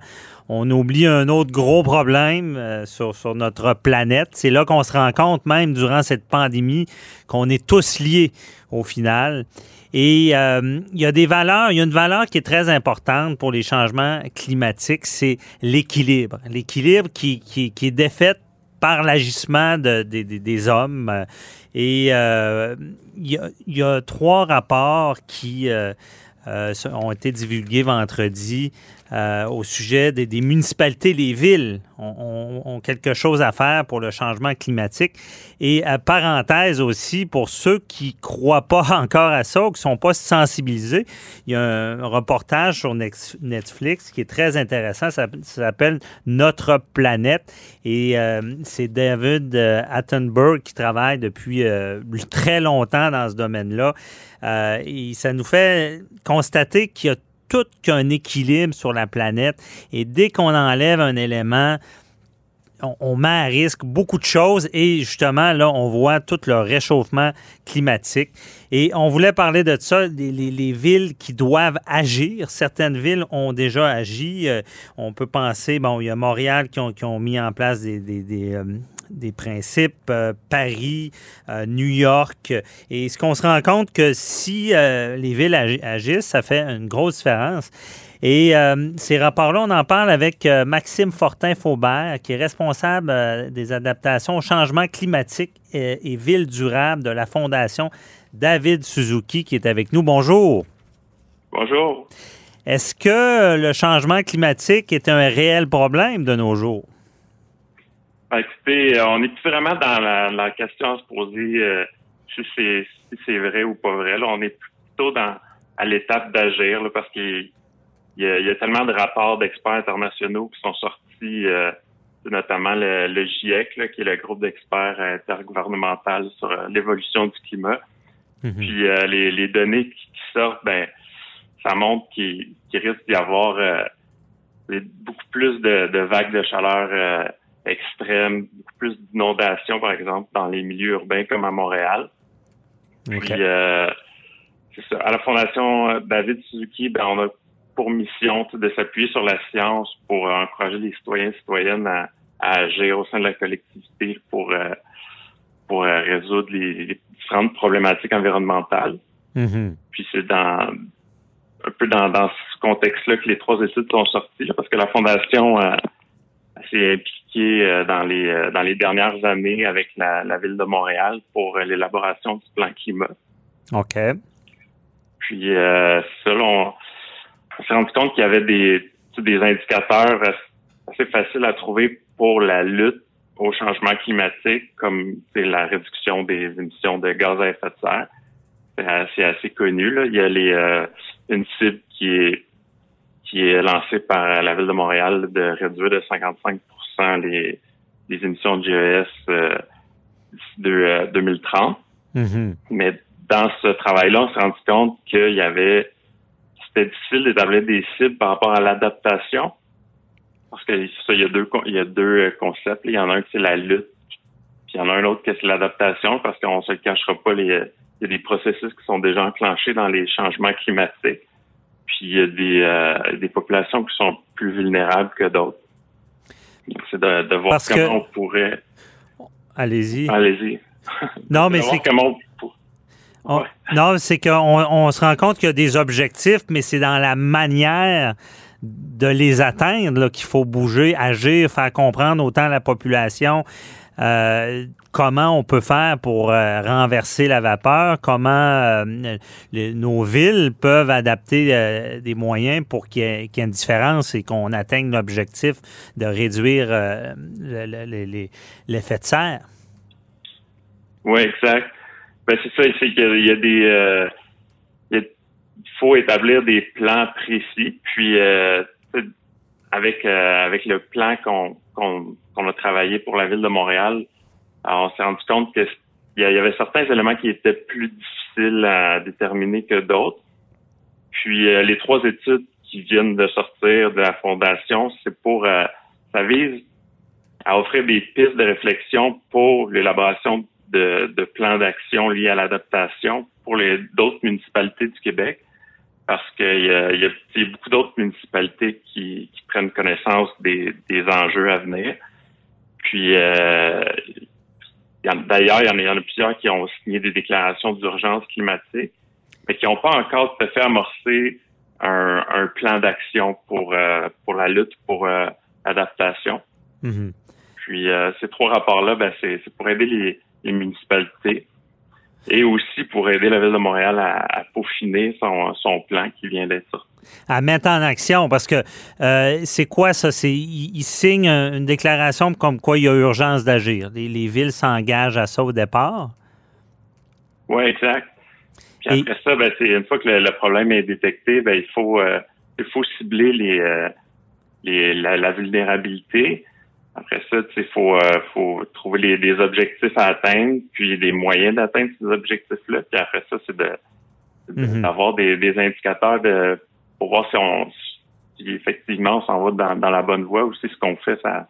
On oublie un autre gros problème euh, sur, sur, notre planète. C'est là qu'on se rend compte, même durant cette pandémie, qu'on est tous liés au final. Et euh, il y a des valeurs, il y a une valeur qui est très importante pour les changements climatiques, c'est l'équilibre. L'équilibre qui, qui, qui, est défait par l'agissement de, des hommes. Et euh, il, y a, trois rapports qui euh, ont été divulgués vendredi euh, au sujet des, municipalités, les villes ont, quelque chose à faire pour le changement climatique. Et à parenthèse aussi, pour ceux qui croient pas encore à ça ou qui sont pas sensibilisés, il y a un reportage sur Netflix qui est très intéressant. Ça, s'appelle Notre planète. Et euh, c'est David euh, Attenborough qui travaille depuis très longtemps dans ce domaine-là. et ça nous fait constater qu'il y a tout qu'un équilibre sur la planète. Et dès qu'on enlève un élément, on, met à risque beaucoup de choses et justement, là, on voit tout le réchauffement climatique. Et on voulait parler de ça, les, villes qui doivent agir. Certaines villes ont déjà agi. Euh, on peut penser, bon, il y a Montréal qui ont, mis en place des, euh, des principes, euh, Paris, euh, New York. Et ce qu'on se rend compte que si euh, les villes agissent, ça fait une grosse différence. Et ces rapports-là, on en parle avec Maxime Fortin-Faubert, qui est responsable des adaptations au changement climatique et, et villes durables de la Fondation David Suzuki, qui est avec nous. Bonjour. Bonjour. Est-ce que le changement climatique est un réel problème de nos jours? Ben, écoutez, euh, on n'est plus vraiment dans la, question à se poser euh, si c'est vrai ou pas vrai. Là, on est plutôt dans à l'étape d'agir parce qu'il y, a tellement de rapports d'experts internationaux qui sont sortis, euh, notamment le, GIEC, qui est le groupe d'experts intergouvernemental sur l'évolution du climat. Mm-hmm. Puis les, données qui, sortent, ben ça montre qu'il risque d'y avoir beaucoup plus de, de, vagues de chaleur extrêmes, beaucoup plus d'inondations, par exemple, dans les milieux urbains comme à Montréal. Puis, euh, c'est ça. À la Fondation euh, David Suzuki, ben, on a pour mission de s'appuyer sur la science pour encourager les citoyens et citoyennes à, agir au sein de la collectivité pour, euh, pour résoudre les, différentes problématiques environnementales. Mm-hmm. Puis c'est dans un peu dans, dans ce contexte-là que les trois études sont sorties, parce que la Fondation s'est impliquée euh, dans les euh, dans les dernières années avec la, la ville de Montréal pour euh, l'élaboration du plan climat. OK. Puis ça, on, s'est rendu compte qu'il y avait des, des indicateurs assez faciles à trouver pour la lutte au changement climatique, comme la réduction des émissions de gaz à effet de serre. C'est assez, connu. Là. Il y a les, une cible qui est qui est lancé par la Ville de Montréal de réduire de 55 les, les émissions de GES euh, de 2030. Euh, mm-hmm. Mais dans ce travail-là, on s'est rendu compte qu'il y avait c'était difficile d'établir des cibles par rapport à l'adaptation. Parce que ça, il y a deux il y a deux euh, concepts. Il y en a un qui c'est la lutte, puis il y en a un autre qui c'est l'adaptation, parce qu'on se le cachera pas, les, il y a des processus qui sont déjà enclenchés dans les changements climatiques il y a des, euh, des populations qui sont plus vulnérables que d'autres. C'est de, voir comment on pourrait. Allez-y. Allez-y. Non, mais c'est. Comment Non, c'est qu'on on se rend compte qu'il y a des objectifs, mais c'est dans la manière de les atteindre qu'il faut bouger, agir, faire comprendre autant la population euh, comment on peut faire pour euh, renverser la vapeur, comment euh, nos villes peuvent adapter des moyens pour qu'il y, ait une différence et qu'on atteigne l'objectif de réduire l'effet de serre? Oui, exact. Ben, c'est ça, c'est qu'il y a des... il faut établir des plans précis, puis avec avec le plan qu'on qu'on a travaillé pour la ville de Montréal, on s'est rendu compte qu'il y avait certains éléments qui étaient plus difficiles à déterminer que d'autres. Puis euh, les trois études qui viennent de sortir de la fondation, c'est pour euh, ça vise à offrir des pistes de réflexion pour l'élaboration de, de, plans d'action liés à l'adaptation pour les d'autres municipalités du Québec parce qu'il y, y, a beaucoup d'autres municipalités qui, qui, prennent connaissance des, des enjeux à venir. Puis, euh, d'ailleurs, il y, en a, plusieurs qui ont signé des déclarations d'urgence climatique, mais qui n'ont pas encore tout à fait amorcé un, un plan d'action pour euh, pour la lutte pour euh, adaptation. Mm-hmm. Puis, euh, ces trois rapports-là, ben, c'est pour aider les, les municipalités Et aussi pour aider la Ville de Montréal à, peaufiner son, son, plan qui vient d'être sorti. À mettre en action, parce que euh, c'est quoi ça? C'est Ils signent une déclaration comme quoi il y a urgence d'agir. Les, villes s'engagent à ça au départ? Oui, exact. Puis après ça, ben, une fois que le, problème est détecté, ben, il faut euh, il faut cibler les, euh, les la, vulnérabilité. Après ça, il faut, euh, faut trouver les, des objectifs à atteindre, puis des moyens d'atteindre ces objectifs-là. Puis après ça, c'est de mhm. d'avoir des, des, indicateurs de pour voir si on si effectivement on s'en va dans, dans, la bonne voie ou si ce qu'on fait, ça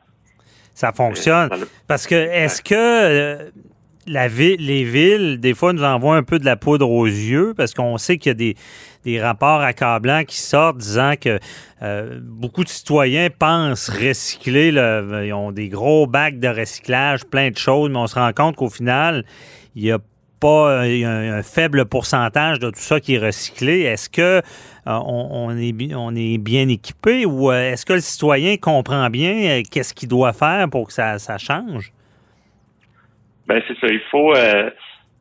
ça fonctionne. Parce que est-ce que la les villes, des fois, nous envoient un peu de la poudre aux yeux parce qu'on sait qu'il y a des, rapports accablants qui sortent disant que euh, beaucoup de citoyens pensent recycler, ils ont des gros bacs de recyclage, plein de choses, mais on se rend compte qu'au final, il y a pas un, faible pourcentage de tout ça qui est recyclé. Est-ce que euh, est, bien équipé ou euh, est-ce que le citoyen comprend bien qu'est-ce qu'il doit faire pour que ça change? Ben c'est ça. Il faut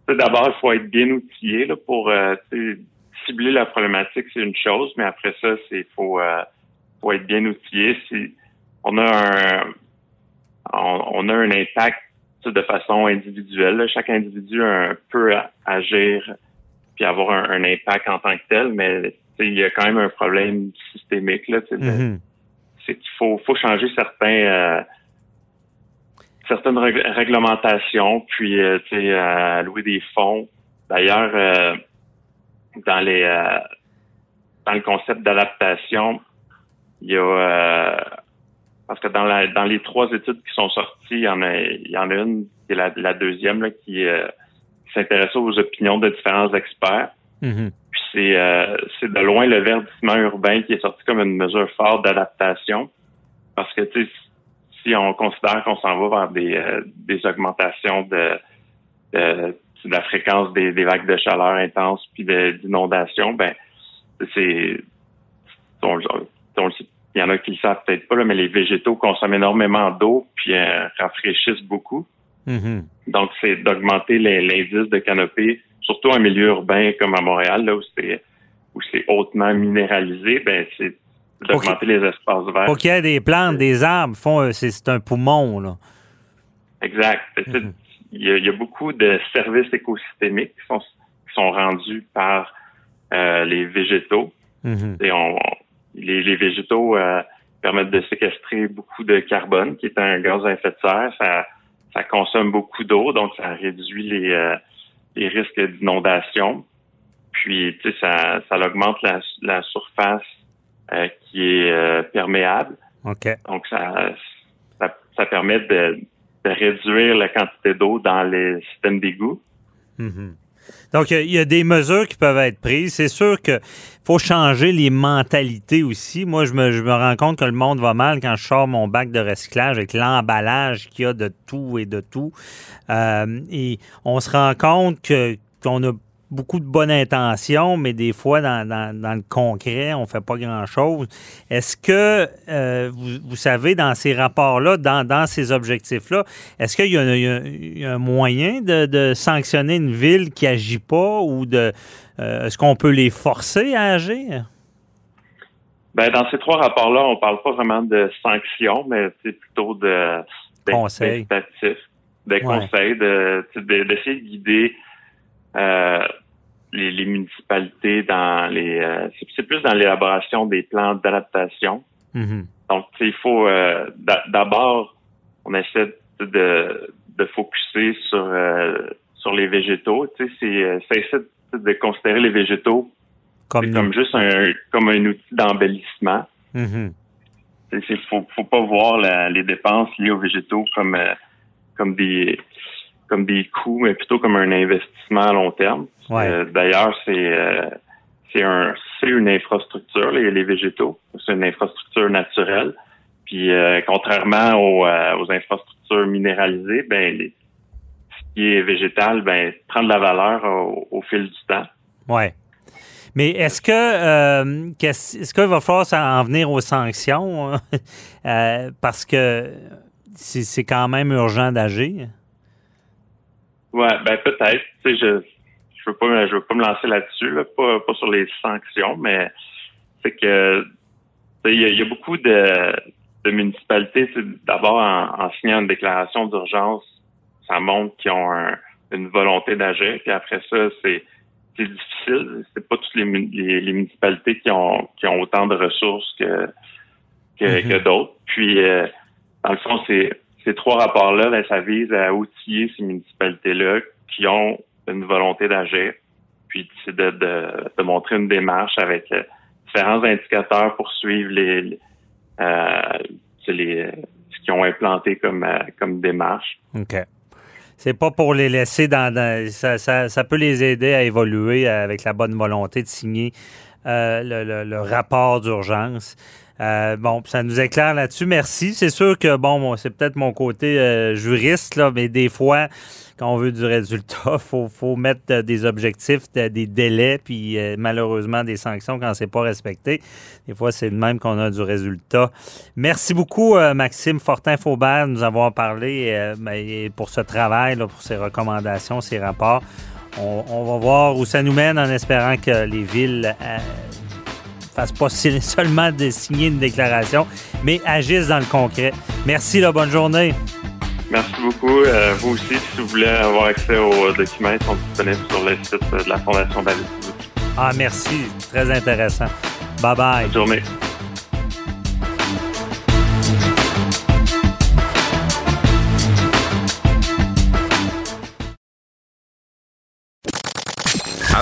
d'abord il faut être bien outillé là, pour cibler la problématique, c'est une chose, mais après ça, c'est faut, euh, faut être bien outillé. Si on a un on, a un impact de façon individuelle. Chaque individu peut agir puis avoir un, impact en tant que tel, mais il y a quand même un problème systémique. Là, mm-hmm. C'est qu'il faut, faut changer certains euh, certaines réglementations, puis euh, allouer des fonds. D'ailleurs, euh, dans les euh, dans le concept d'adaptation, il y a euh, parce que dans la dans les trois études qui sont sorties, il y en a il y en a une qui est la, la deuxième là, qui, euh, s'intéresse aux opinions de différents experts. Mm-hmm. Puis c'est c'est de loin le verdissement urbain qui est sorti comme une mesure forte d'adaptation parce que tu sais si on considère qu'on s'en va vers des des augmentations de, de de la fréquence des, vagues de chaleur intenses puis d'inondations, ben c'est il y en a qui le savent peut-être pas, mais les végétaux consomment énormément d'eau puis euh, rafraîchissent beaucoup. Mm-hmm. Donc, c'est d'augmenter l'indice de canopée, surtout en milieu urbain comme à Montréal, là où c'est où c'est hautement minéralisé, ben c'est d'augmenter les espaces verts. Qu'il y ait des plantes, des arbres, font euh, c'est un poumon là. Exact. Mm-hmm il y, a, beaucoup de services écosystémiques qui sont, qui sont rendus par euh, les végétaux. Mm-hmm. Et on, les, les végétaux euh, permettent de séquestrer beaucoup de carbone, qui est un gaz à effet de serre. Ça, ça consomme beaucoup d'eau, donc ça réduit les, euh, les risques d'inondation. Puis, tu sais, ça, ça augmente la, la surface qui est perméable. Donc, ça, ça, ça permet de, de réduire la quantité d'eau dans les systèmes d'égout. Mhm. Donc, il y, a des mesures qui peuvent être prises. C'est sûr qu'il faut changer les mentalités aussi. Moi, je me, je me, rends compte que le monde va mal quand je sors mon bac de recyclage avec l'emballage qu'il y a de tout et de tout. Euh, et on se rend compte que qu'on a beaucoup de bonnes intentions, mais des fois, dans, le concret, on ne fait pas grand-chose. Est-ce que, euh, vous, savez, dans ces rapports-là, dans, ces objectifs-là, est-ce qu'il y, a un moyen de, sanctionner une ville qui n'agit pas ou de euh, est-ce qu'on peut les forcer à agir? Ben, dans ces trois rapports-là, on ne parle pas vraiment de sanctions, mais c'est plutôt de conseils. Des conseils, d'essayer de, guider euh, les, municipalités dans les euh, c'est plus dans l'élaboration des plans d'adaptation. Mm-hmm. Donc il faut euh, d'abord on essaie de de focuser sur euh, sur les végétaux. Tu sais, c'est essaie de considérer les végétaux comme, comme juste un comme un outil d'embellissement. Mm-hmm. Il faut faut pas voir les dépenses liées aux végétaux comme comme des comme des coûts, mais plutôt comme un investissement à long terme. Euh, d'ailleurs, c'est euh, c'est un c'est une infrastructure les, les végétaux, c'est une infrastructure naturelle. Puis euh, contrairement aux, aux, infrastructures minéralisées, ben ce qui est végétal, ben prend de la valeur au, fil du temps. Ouais. Mais est-ce que est-ce qu'il va falloir en venir aux sanctions? Parce que c'est quand même urgent d'agir? Ouais, ben peut-être. Tu sais, je je veux pas, je veux pas me lancer là-dessus, là, pas, pas sur les sanctions, mais c'est que il y, a beaucoup de, de municipalités, d'abord en, en, signant une déclaration d'urgence, ça montre qu'ils ont une volonté d'agir, puis après ça, c'est c'est difficile. C'est pas toutes les, les, municipalités qui ont qui ont autant de ressources que que, mm-hmm. d'autres. Puis euh, dans le fond, c'est ces trois rapports-là, ben, ça vise à outiller ces municipalités-là qui ont une volonté d'agir, puis c'est de, de, montrer une démarche avec euh, différents indicateurs pour suivre les, euh, les ce qu'ils ont implanté comme, euh, comme démarche. OK. C'est pas pour les laisser dans. ça, ça, ça, peut les aider à évoluer avec la bonne volonté de signer le, le, rapport d'urgence. Euh, bon, ça nous éclaire là-dessus. Merci. C'est sûr que, bon, c'est peut-être mon côté euh, juriste, là, mais des fois, quand on veut du résultat, il faut, faut, mettre euh, des objectifs, des délais, puis malheureusement des sanctions quand c'est pas respecté. Des fois, c'est de même qu'on a du résultat. Merci beaucoup, Maxime Fortin-Faubert, de nous avoir parlé ben, pour ce travail, pour ces recommandations, ces rapports. On, on, va voir où ça nous mène en espérant que les villes fassent pas seulement de signer une déclaration, mais agissent dans le concret. Merci, la bonne journée. Merci beaucoup. Euh, vous aussi, si vous voulez avoir accès aux documents, ils sont disponibles sur le site de la Fondation David. Ah, merci. Très intéressant. Bye bye. Bonne journée.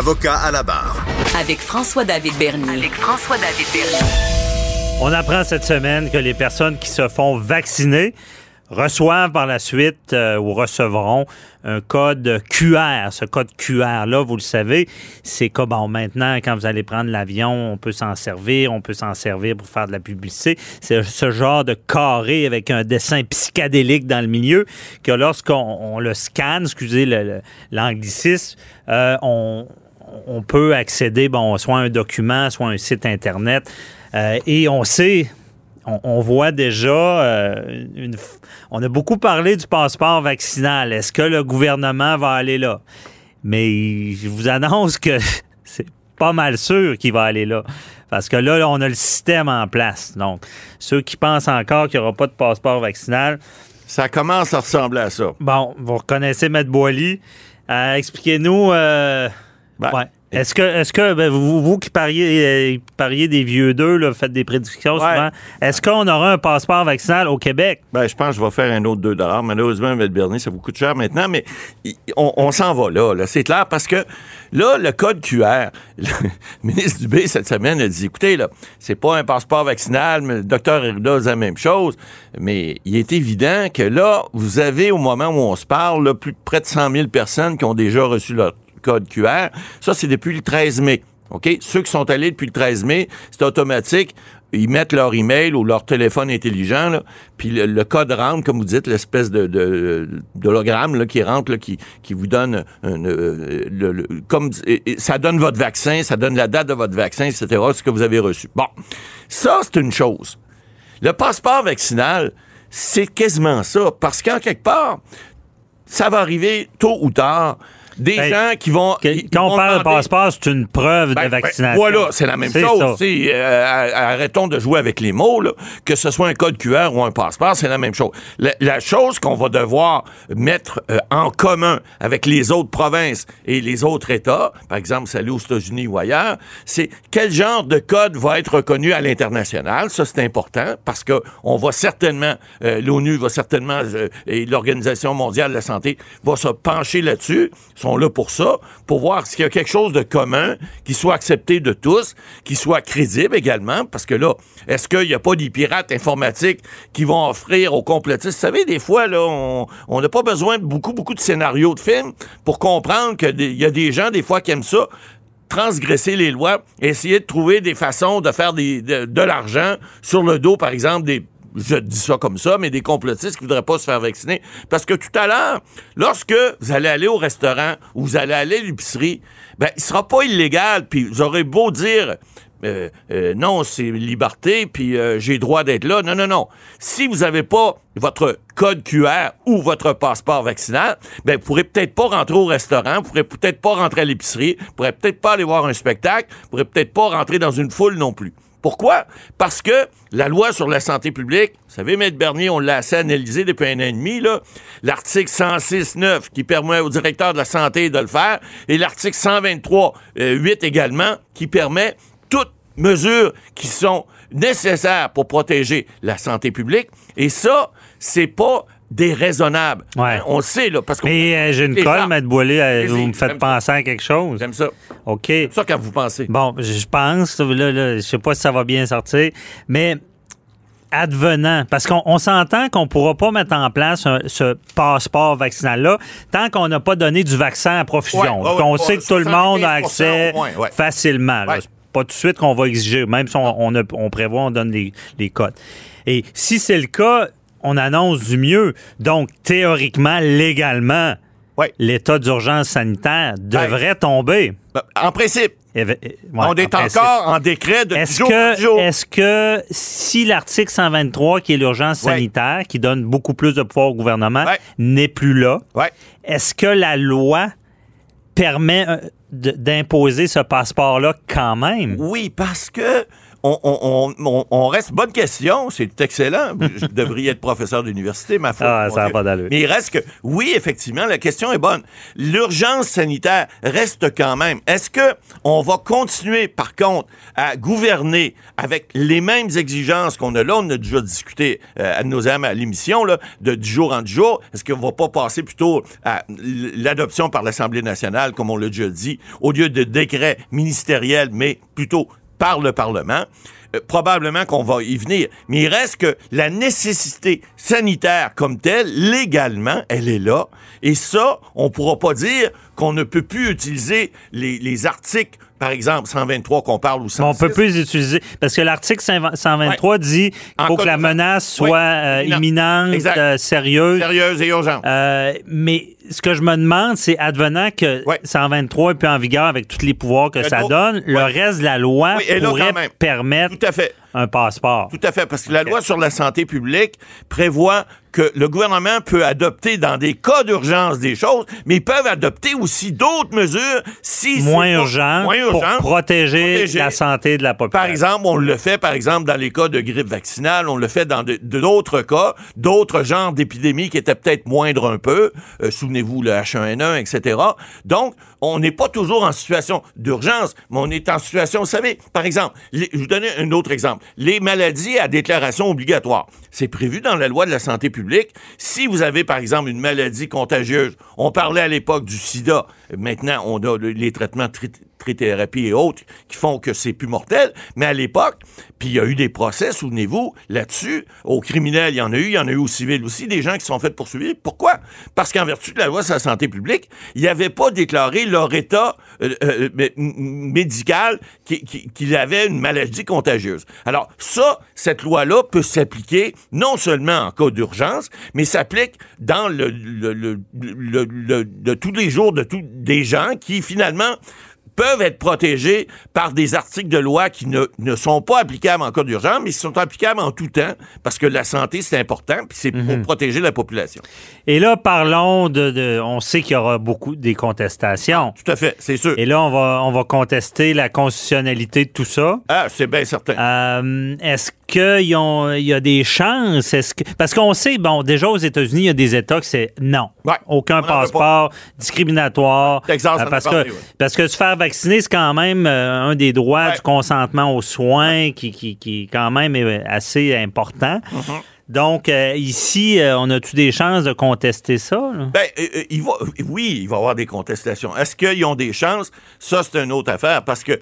Avocat à la barre. Avec François-David Bernier. Avec François-David Bernier. On apprend cette semaine que les personnes qui se font vacciner reçoivent par la suite euh, ou recevront un code QR. Ce code QR-là, vous le savez, c'est comme bon, maintenant, quand vous allez prendre l'avion, on peut s'en servir, on peut s'en servir pour faire de la publicité. C'est ce genre de carré avec un dessin psychédélique dans le milieu que lorsqu'on le scanne, excusez l'anglicisme, euh, on, on peut accéder, bon, soit à un document, soit à un site Internet. Euh, et on sait, on, voit déjà, euh, une, on a beaucoup parlé du passeport vaccinal. Est-ce que le gouvernement va aller là? Mais je vous annonce que c'est pas mal sûr qu'il va aller là. Parce que là, on a le système en place. Donc, ceux qui pensent encore qu'il n'y aura pas de passeport vaccinal. Ça commence à ressembler à ça. Bon, vous reconnaissez Maître Boily. Euh, expliquez-nous. Ben, est-ce que, est-ce que ben, vous, vous, qui pariez, euh, pariez des vieux deux, là, faites des prédictions souvent, est-ce qu'on aura un passeport vaccinal au Québec? Ben, je pense que je vais faire un autre 2 Malheureusement, avec Bernier, ça vous coûte cher maintenant, mais on, s'en va là, là. C'est clair parce que là, le code QR, le ministre Dubé, cette semaine, a dit écoutez, là, c'est pas un passeport vaccinal, mais le docteur dit la même chose, mais il est évident que là, vous avez, au moment où on se parle, plus de près de 100 000 personnes qui ont déjà reçu leur code QR. Ça, c'est depuis le 13 mai. OK? Ceux qui sont allés depuis le 13 mai, c'est automatique. Ils mettent leur email ou leur téléphone intelligent, puis le, code rentre, comme vous dites, l'espèce de, de, d'hologramme qui rentre, qui, vous donne euh, ça donne votre vaccin, ça donne la date de votre vaccin, etc. Ce que vous avez reçu. Bon, ça c'est une chose. Le passeport vaccinal, c'est quasiment ça, parce qu'en quelque part, ça va arriver tôt ou tard des ben, gens qui vont. quand on parle de passeport, c'est une preuve de ben, ben, vaccination. voilà, c'est la même chose. Euh, arrêtons de jouer avec les mots. Là. Que ce soit un code QR ou un passeport, c'est la même chose. La, chose qu'on va devoir mettre euh, en commun avec les autres provinces et les autres États, par exemple, celle aux États-Unis ou ailleurs, c'est quel genre de code va être reconnu à l'international? Ça, c'est important parce que on va certainement, euh, l'ONU va certainement, et l'Organisation mondiale de la santé va se pencher là-dessus là pour ça, pour voir s'il y a quelque chose de commun qui soit accepté de tous, qui soit crédible également, parce que là, est-ce qu'il n'y a pas des pirates informatiques qui vont offrir aux complotistes? Vous savez, des fois, là, on n'a pas besoin de beaucoup, beaucoup de scénarios de films pour comprendre qu'il y a des gens, des fois, qui aiment ça transgresser les lois, essayer de trouver des façons de faire de l'argent sur le dos, par exemple, des je dis ça comme ça, mais des complotistes qui voudraient pas se faire vacciner. Parce que tout à l'heure, lorsque vous allez aller au restaurant ou vous allez aller à l'épicerie, ben, il sera pas illégal, puis vous aurez beau dire euh, euh, non, c'est liberté, puis euh, j'ai droit d'être là. Non, non, non. Si vous n'avez pas votre code QR ou votre passeport vaccinal, ben, vous pourrez peut-être pas rentrer au restaurant, vous pourrez peut-être pas rentrer à l'épicerie, vous pourrez peut-être pas aller voir un spectacle, vous pourrez peut-être pas rentrer dans une foule non plus. Pourquoi? Parce que la loi sur la santé publique, vous savez, Maître Bernier, on l'a assez analysé depuis un an et demi, l'article 106.9 qui permet au directeur de la santé de le faire, et l'article 123.8 également qui permet toutes mesures qui sont nécessaires pour protéger la santé publique. Et ça, c'est pas déraisonnable. Ouais. On le sait, là, parce que... Mais euh, j'ai une colle, Maître Boilé, euh, vous me faites ça. penser à quelque chose. J'aime ça. OK. C'est ça quand vous pensez. Bon, je pense, là, là, je sais pas si ça va bien sortir, mais advenant, parce qu'on on s'entend qu'on pourra pas mettre en place un- ce passeport vaccinal-là tant qu'on n'a pas donné du vaccin à profusion. Ouais, ouais, on sait que tout le monde a 75% accès moins, facilement. là. Pas tout de suite qu'on va exiger, même si on, on a- on prévoit, on donne les, les codes. Et si c'est le cas, on annonce du mieux. Donc, théoriquement, légalement, Ouais. l'état d'urgence sanitaire devrait tomber. Ben, En principe, Eh ben, eh, ouais, on est en encore en décret de Est-ce que, est-ce que si l'article 123, qui est l'urgence sanitaire, qui donne beaucoup plus de pouvoir au gouvernement, n'est plus là, est-ce que la loi permet euh, d'imposer ce passeport-là quand même? Oui, parce que on, on- on- on- on reste. Bonne question, c'est excellent. Je devrais être professeur d'université, ma foi. Ah, ça n'a pas d'allure. Mais il reste que, oui, effectivement, la question est bonne. L'urgence sanitaire reste quand même. Est-ce que on va continuer, par contre, à gouverner avec les mêmes exigences qu'on a là? On a déjà discuté euh, à nos âmes à l'émission, là, de du jour en jour. Est-ce qu'on va pas passer plutôt à l'adoption par l'Assemblée nationale, comme on l'a déjà dit, au lieu de décrets ministériels, mais plutôt par le Parlement? Euh, probablement qu'on va y venir. Mais il reste que la nécessité sanitaire comme telle, légalement, elle est là. Et ça, on pourra pas dire qu'on ne peut plus utiliser les, les articles, par exemple, 123 qu'on parle ou Mais 106. on peut plus les utiliser. Parce que l'article 123 dit qu'il faut que la menace soit euh, Imminente. imminente, euh, sérieuse. Sérieuse et urgente. Euh, mais ce que je me demande, c'est advenant que Ouais. 123 est plus en vigueur avec tous les pouvoirs que Le ça donne, le reste de la loi Oui, pourrait permettre Tout à fait. un passeport. Tout à fait, parce que la loi sur la santé publique prévoit que le gouvernement peut adopter dans des cas d'urgence des choses, mais ils peuvent adopter aussi d'autres mesures si Moins urgent moins pour urgent. protéger, protéger. la santé de la population. Par exemple, on le fait, par exemple, dans les cas de grippe vaccinale, on le fait dans d'autres cas, d'autres genres d'épidémies qui étaient peut-être moindres un peu. Euh, Souvenez-vous, le H1N1, etc. Donc, on n'est pas toujours en situation d'urgence, mais on est en situation, vous savez, par exemple, les- je vous donne un autre exemple. Les maladies à déclaration obligatoire. C'est prévu dans la loi de la santé publique. Si vous avez, par exemple, une maladie contagieuse, on parlait à l'époque du sida, maintenant, on a le- les traitements trithérapie et autres qui font que c'est plus mortel. Mais à l'époque, puis il y a eu des procès, souvenez-vous, là-dessus. Aux criminels, il y en a eu, il y en a eu aux civils aussi, des gens qui sont fait poursuivre. Pourquoi? Parce qu'en vertu de la loi sur la santé publique, ils n'avaient pas déclaré leur état euh, euh, m- médical qui- qui- qu'il avait une maladie contagieuse. Alors ça, cette loi-là peut s'appliquer non seulement en cas d'urgence, mais s'applique dans le, le- le- le- le- de tous les jours de tous des gens qui finalement peuvent être protégés par des articles de loi qui ne, ne sont pas applicables en cas d'urgence, mais qui sont applicables en tout temps, parce que la santé, c'est important, puis c'est pour protéger la population. Et là, parlons de, de- On sait qu'il y aura beaucoup des contestations. Tout à fait, c'est sûr. Et là, on va, on va contester la constitutionnalité de tout ça. Ah, c'est bien certain. Euh, Est-ce qu'il y, a des chances? Est-ce que, parce qu'on sait, bon, déjà aux États-Unis, il y a des États que c'est non. Ouais. Aucun On passeport discriminatoire. Texas a parce, parlé, que, ouais. parce que se faire vacciner, c'est quand même euh, un des droits Ouais. du consentement aux soins qui, qui, qui, quand même, est assez important. Mm-hmm. Donc, euh, ici, euh, on a-tu des chances de contester ça? là? Ben, euh, euh, il va, oui, il va y avoir des contestations. Est-ce qu'ils ont des chances? Ça, c'est une autre affaire, parce que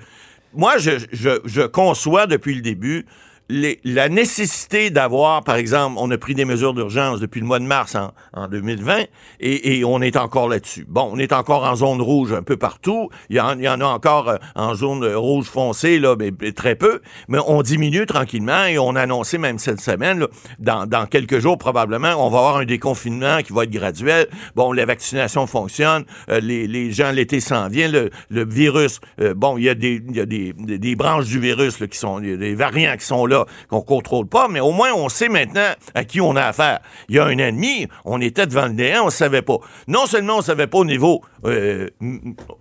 moi, je, je, je conçois depuis le début les- la nécessité d'avoir, par exemple, on a pris des mesures d'urgence depuis le mois de mars en, en 2020 et, et on est encore là-dessus. Bon, on est encore en zone rouge un peu partout. Il y en, il y en a encore euh, en zone rouge foncée, là, mais, mais très peu. Mais on diminue tranquillement et on a annoncé même cette semaine, là, dans, dans quelques jours probablement, on va avoir un déconfinement qui va être graduel. Bon, la vaccination fonctionne, euh, les, les gens, l'été s'en vient, le, le virus, euh, bon, il y a des, il y a des, des branches du virus là, qui sont, il y a des variants qui sont là, qu'on contrôle pas, mais au moins on sait maintenant à qui on a affaire. Il y a un ennemi, on était devant le néant, on savait pas. Non seulement on savait pas au niveau, euh,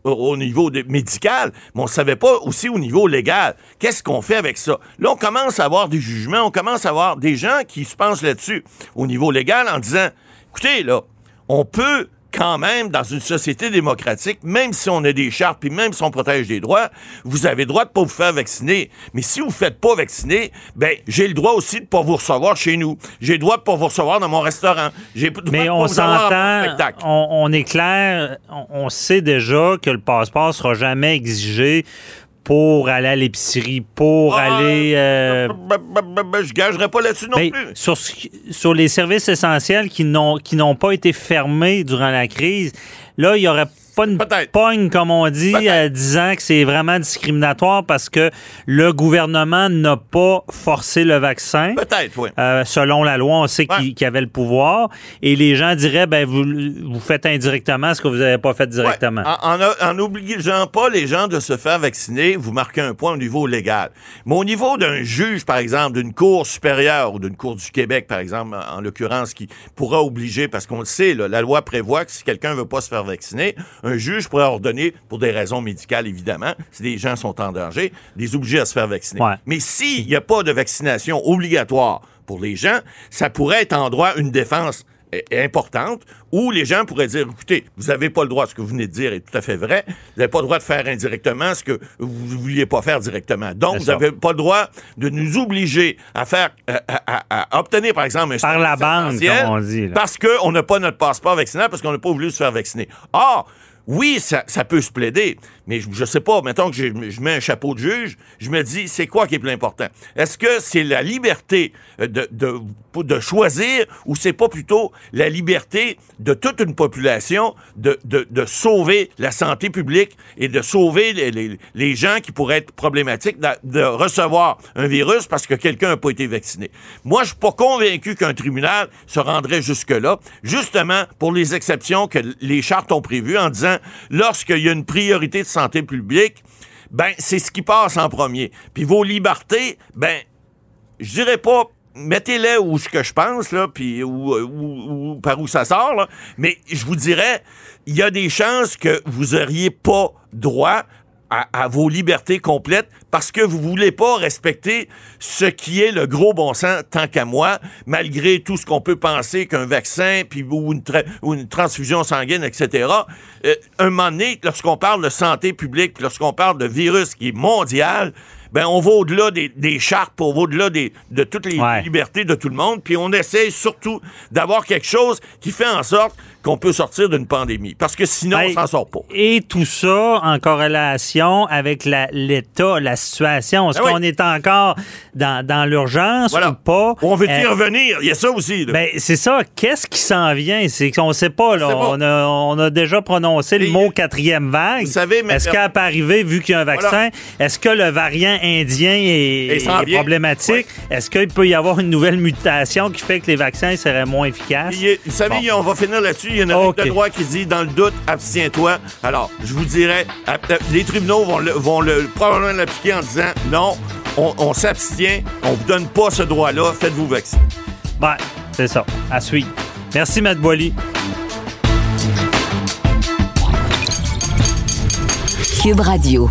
au niveau médical, mais on savait pas aussi au niveau légal. Qu'est-ce qu'on fait avec ça? Là, on commence à avoir des jugements, on commence à avoir des gens qui se pensent là-dessus au niveau légal en disant, écoutez, là, on peut quand même, dans une société démocratique, même si on a des chartes, puis même si on protège des droits, vous avez le droit de pas vous faire vacciner. Mais si vous ne faites pas vacciner, ben j'ai le droit aussi de pas vous recevoir chez nous. J'ai le droit de pas vous recevoir dans mon restaurant. J'ai le droit Mais de on s'entend, on est clair, on, on sait déjà que le passeport sera jamais exigé pour aller à l'épicerie, pour Ah, aller... euh, Ben, ben, ben, je gagerai pas là-dessus non plus. sur, ce sur les services essentiels qui n'ont qui n'ont pas été fermés durant la crise, là, il y aurait pas une pogne, comme on dit, Peut-être. euh, disant que c'est vraiment discriminatoire parce que le gouvernement n'a pas forcé le vaccin. Peut-être, oui. Euh, selon la loi, on sait Ouais. qu'il avait le pouvoir. Et les gens diraient, ben, vous, vous faites indirectement ce que vous n'avez pas fait directement. Ouais. En, en, en obligeant pas les gens de se faire vacciner, vous marquez un point au niveau légal. Mais au niveau d'un juge, par exemple, d'une cour supérieure ou d'une cour du Québec, par exemple, en l'occurrence, qui pourra obliger, parce qu'on le sait, là, la loi prévoit que si quelqu'un veut pas se faire vacciner, un juge pourrait ordonner, pour des raisons médicales évidemment, si des gens sont en danger, les obliger à se faire vacciner. Ouais. Mais s'il n'y a pas de vaccination obligatoire pour les gens, ça pourrait être en droit une défense euh, importante où les gens pourraient dire écoutez, vous n'avez pas le droit, ce que vous venez de dire est tout à fait vrai, vous n'avez pas le droit de faire indirectement ce que vous ne vouliez pas faire directement. Donc, vous n'avez pas le droit de nous obliger à faire, à, à- à obtenir, par exemple, un Par la bande, comme on dit, là. Parce qu'on n'a pas notre passeport vaccinal, parce qu'on n'a pas voulu se faire vacciner. Or, oui, ça, ça peut se plaider, mais je, je sais pas, mettons que je, mets un chapeau de juge, je me dis, c'est quoi qui est plus important? Est-ce que c'est la liberté euh, de, de, de choisir ou c'est pas plutôt la liberté de toute une population de, de, de sauver la santé publique et de sauver les, les, les gens qui pourraient être problématiques de, de recevoir un virus parce que quelqu'un n'a pas été vacciné? Moi, je suis pas convaincu qu'un tribunal se rendrait jusque-là, justement pour les exceptions que les chartes ont prévues en disant lorsqu'il y a une priorité de santé publique, ben c'est ce qui passe en premier. Puis vos libertés, ben je dirais pas mettez-les où ce que je pense là puis par où ça sort mais je vous dirais il y a des chances que vous auriez pas droit à, vos libertés complètes parce que vous voulez pas respecter ce qui est le gros bon sens tant qu'à moi, malgré tout ce qu'on peut penser qu'un vaccin puis ou une, transfusion sanguine, etc. Euh, un moment donné, lorsqu'on parle de santé publique, lorsqu'on parle de virus qui est mondial, ben on va au-delà des, des chartes, on va au-delà des, de toutes les Ouais. libertés de tout le monde, puis on essaye surtout d'avoir quelque chose qui fait en sorte qu'on peut sortir d'une pandémie. Parce que sinon, Hey, on s'en sort pas. Et tout ça en corrélation avec la- l'état, la situation. Est-ce oui. qu'on est encore dans, dans l'urgence Voilà. ou pas? On veut y Euh, revenir? Il y a ça aussi. là. Ben, c'est ça. Qu'est-ce qui s'en vient? C'est qu'on sait pas, là. On a, on a déjà prononcé le mot quatrième vague. vous savez, mais- Est-ce qu'elle peut arriver vu qu'il y a un vaccin? Voilà. Est-ce que le variant indien est, problématique? Est-ce qu'il peut y avoir une nouvelle mutation qui fait que les vaccins seraient moins efficaces? Il y a- vous savez, Bon. on va finir là-dessus. Il y a une règle Ok. de droit qui dit dans le doute, abstiens-toi. Alors, je vous dirais, ab- les tribunaux vont le, vont le probablement l'appliquer en disant non, on, on s'abstient, on vous donne pas ce droit-là, faites-vous vacciner. Ben, c'est ça. À suivre. Merci, Matt Boily. Cube Radio.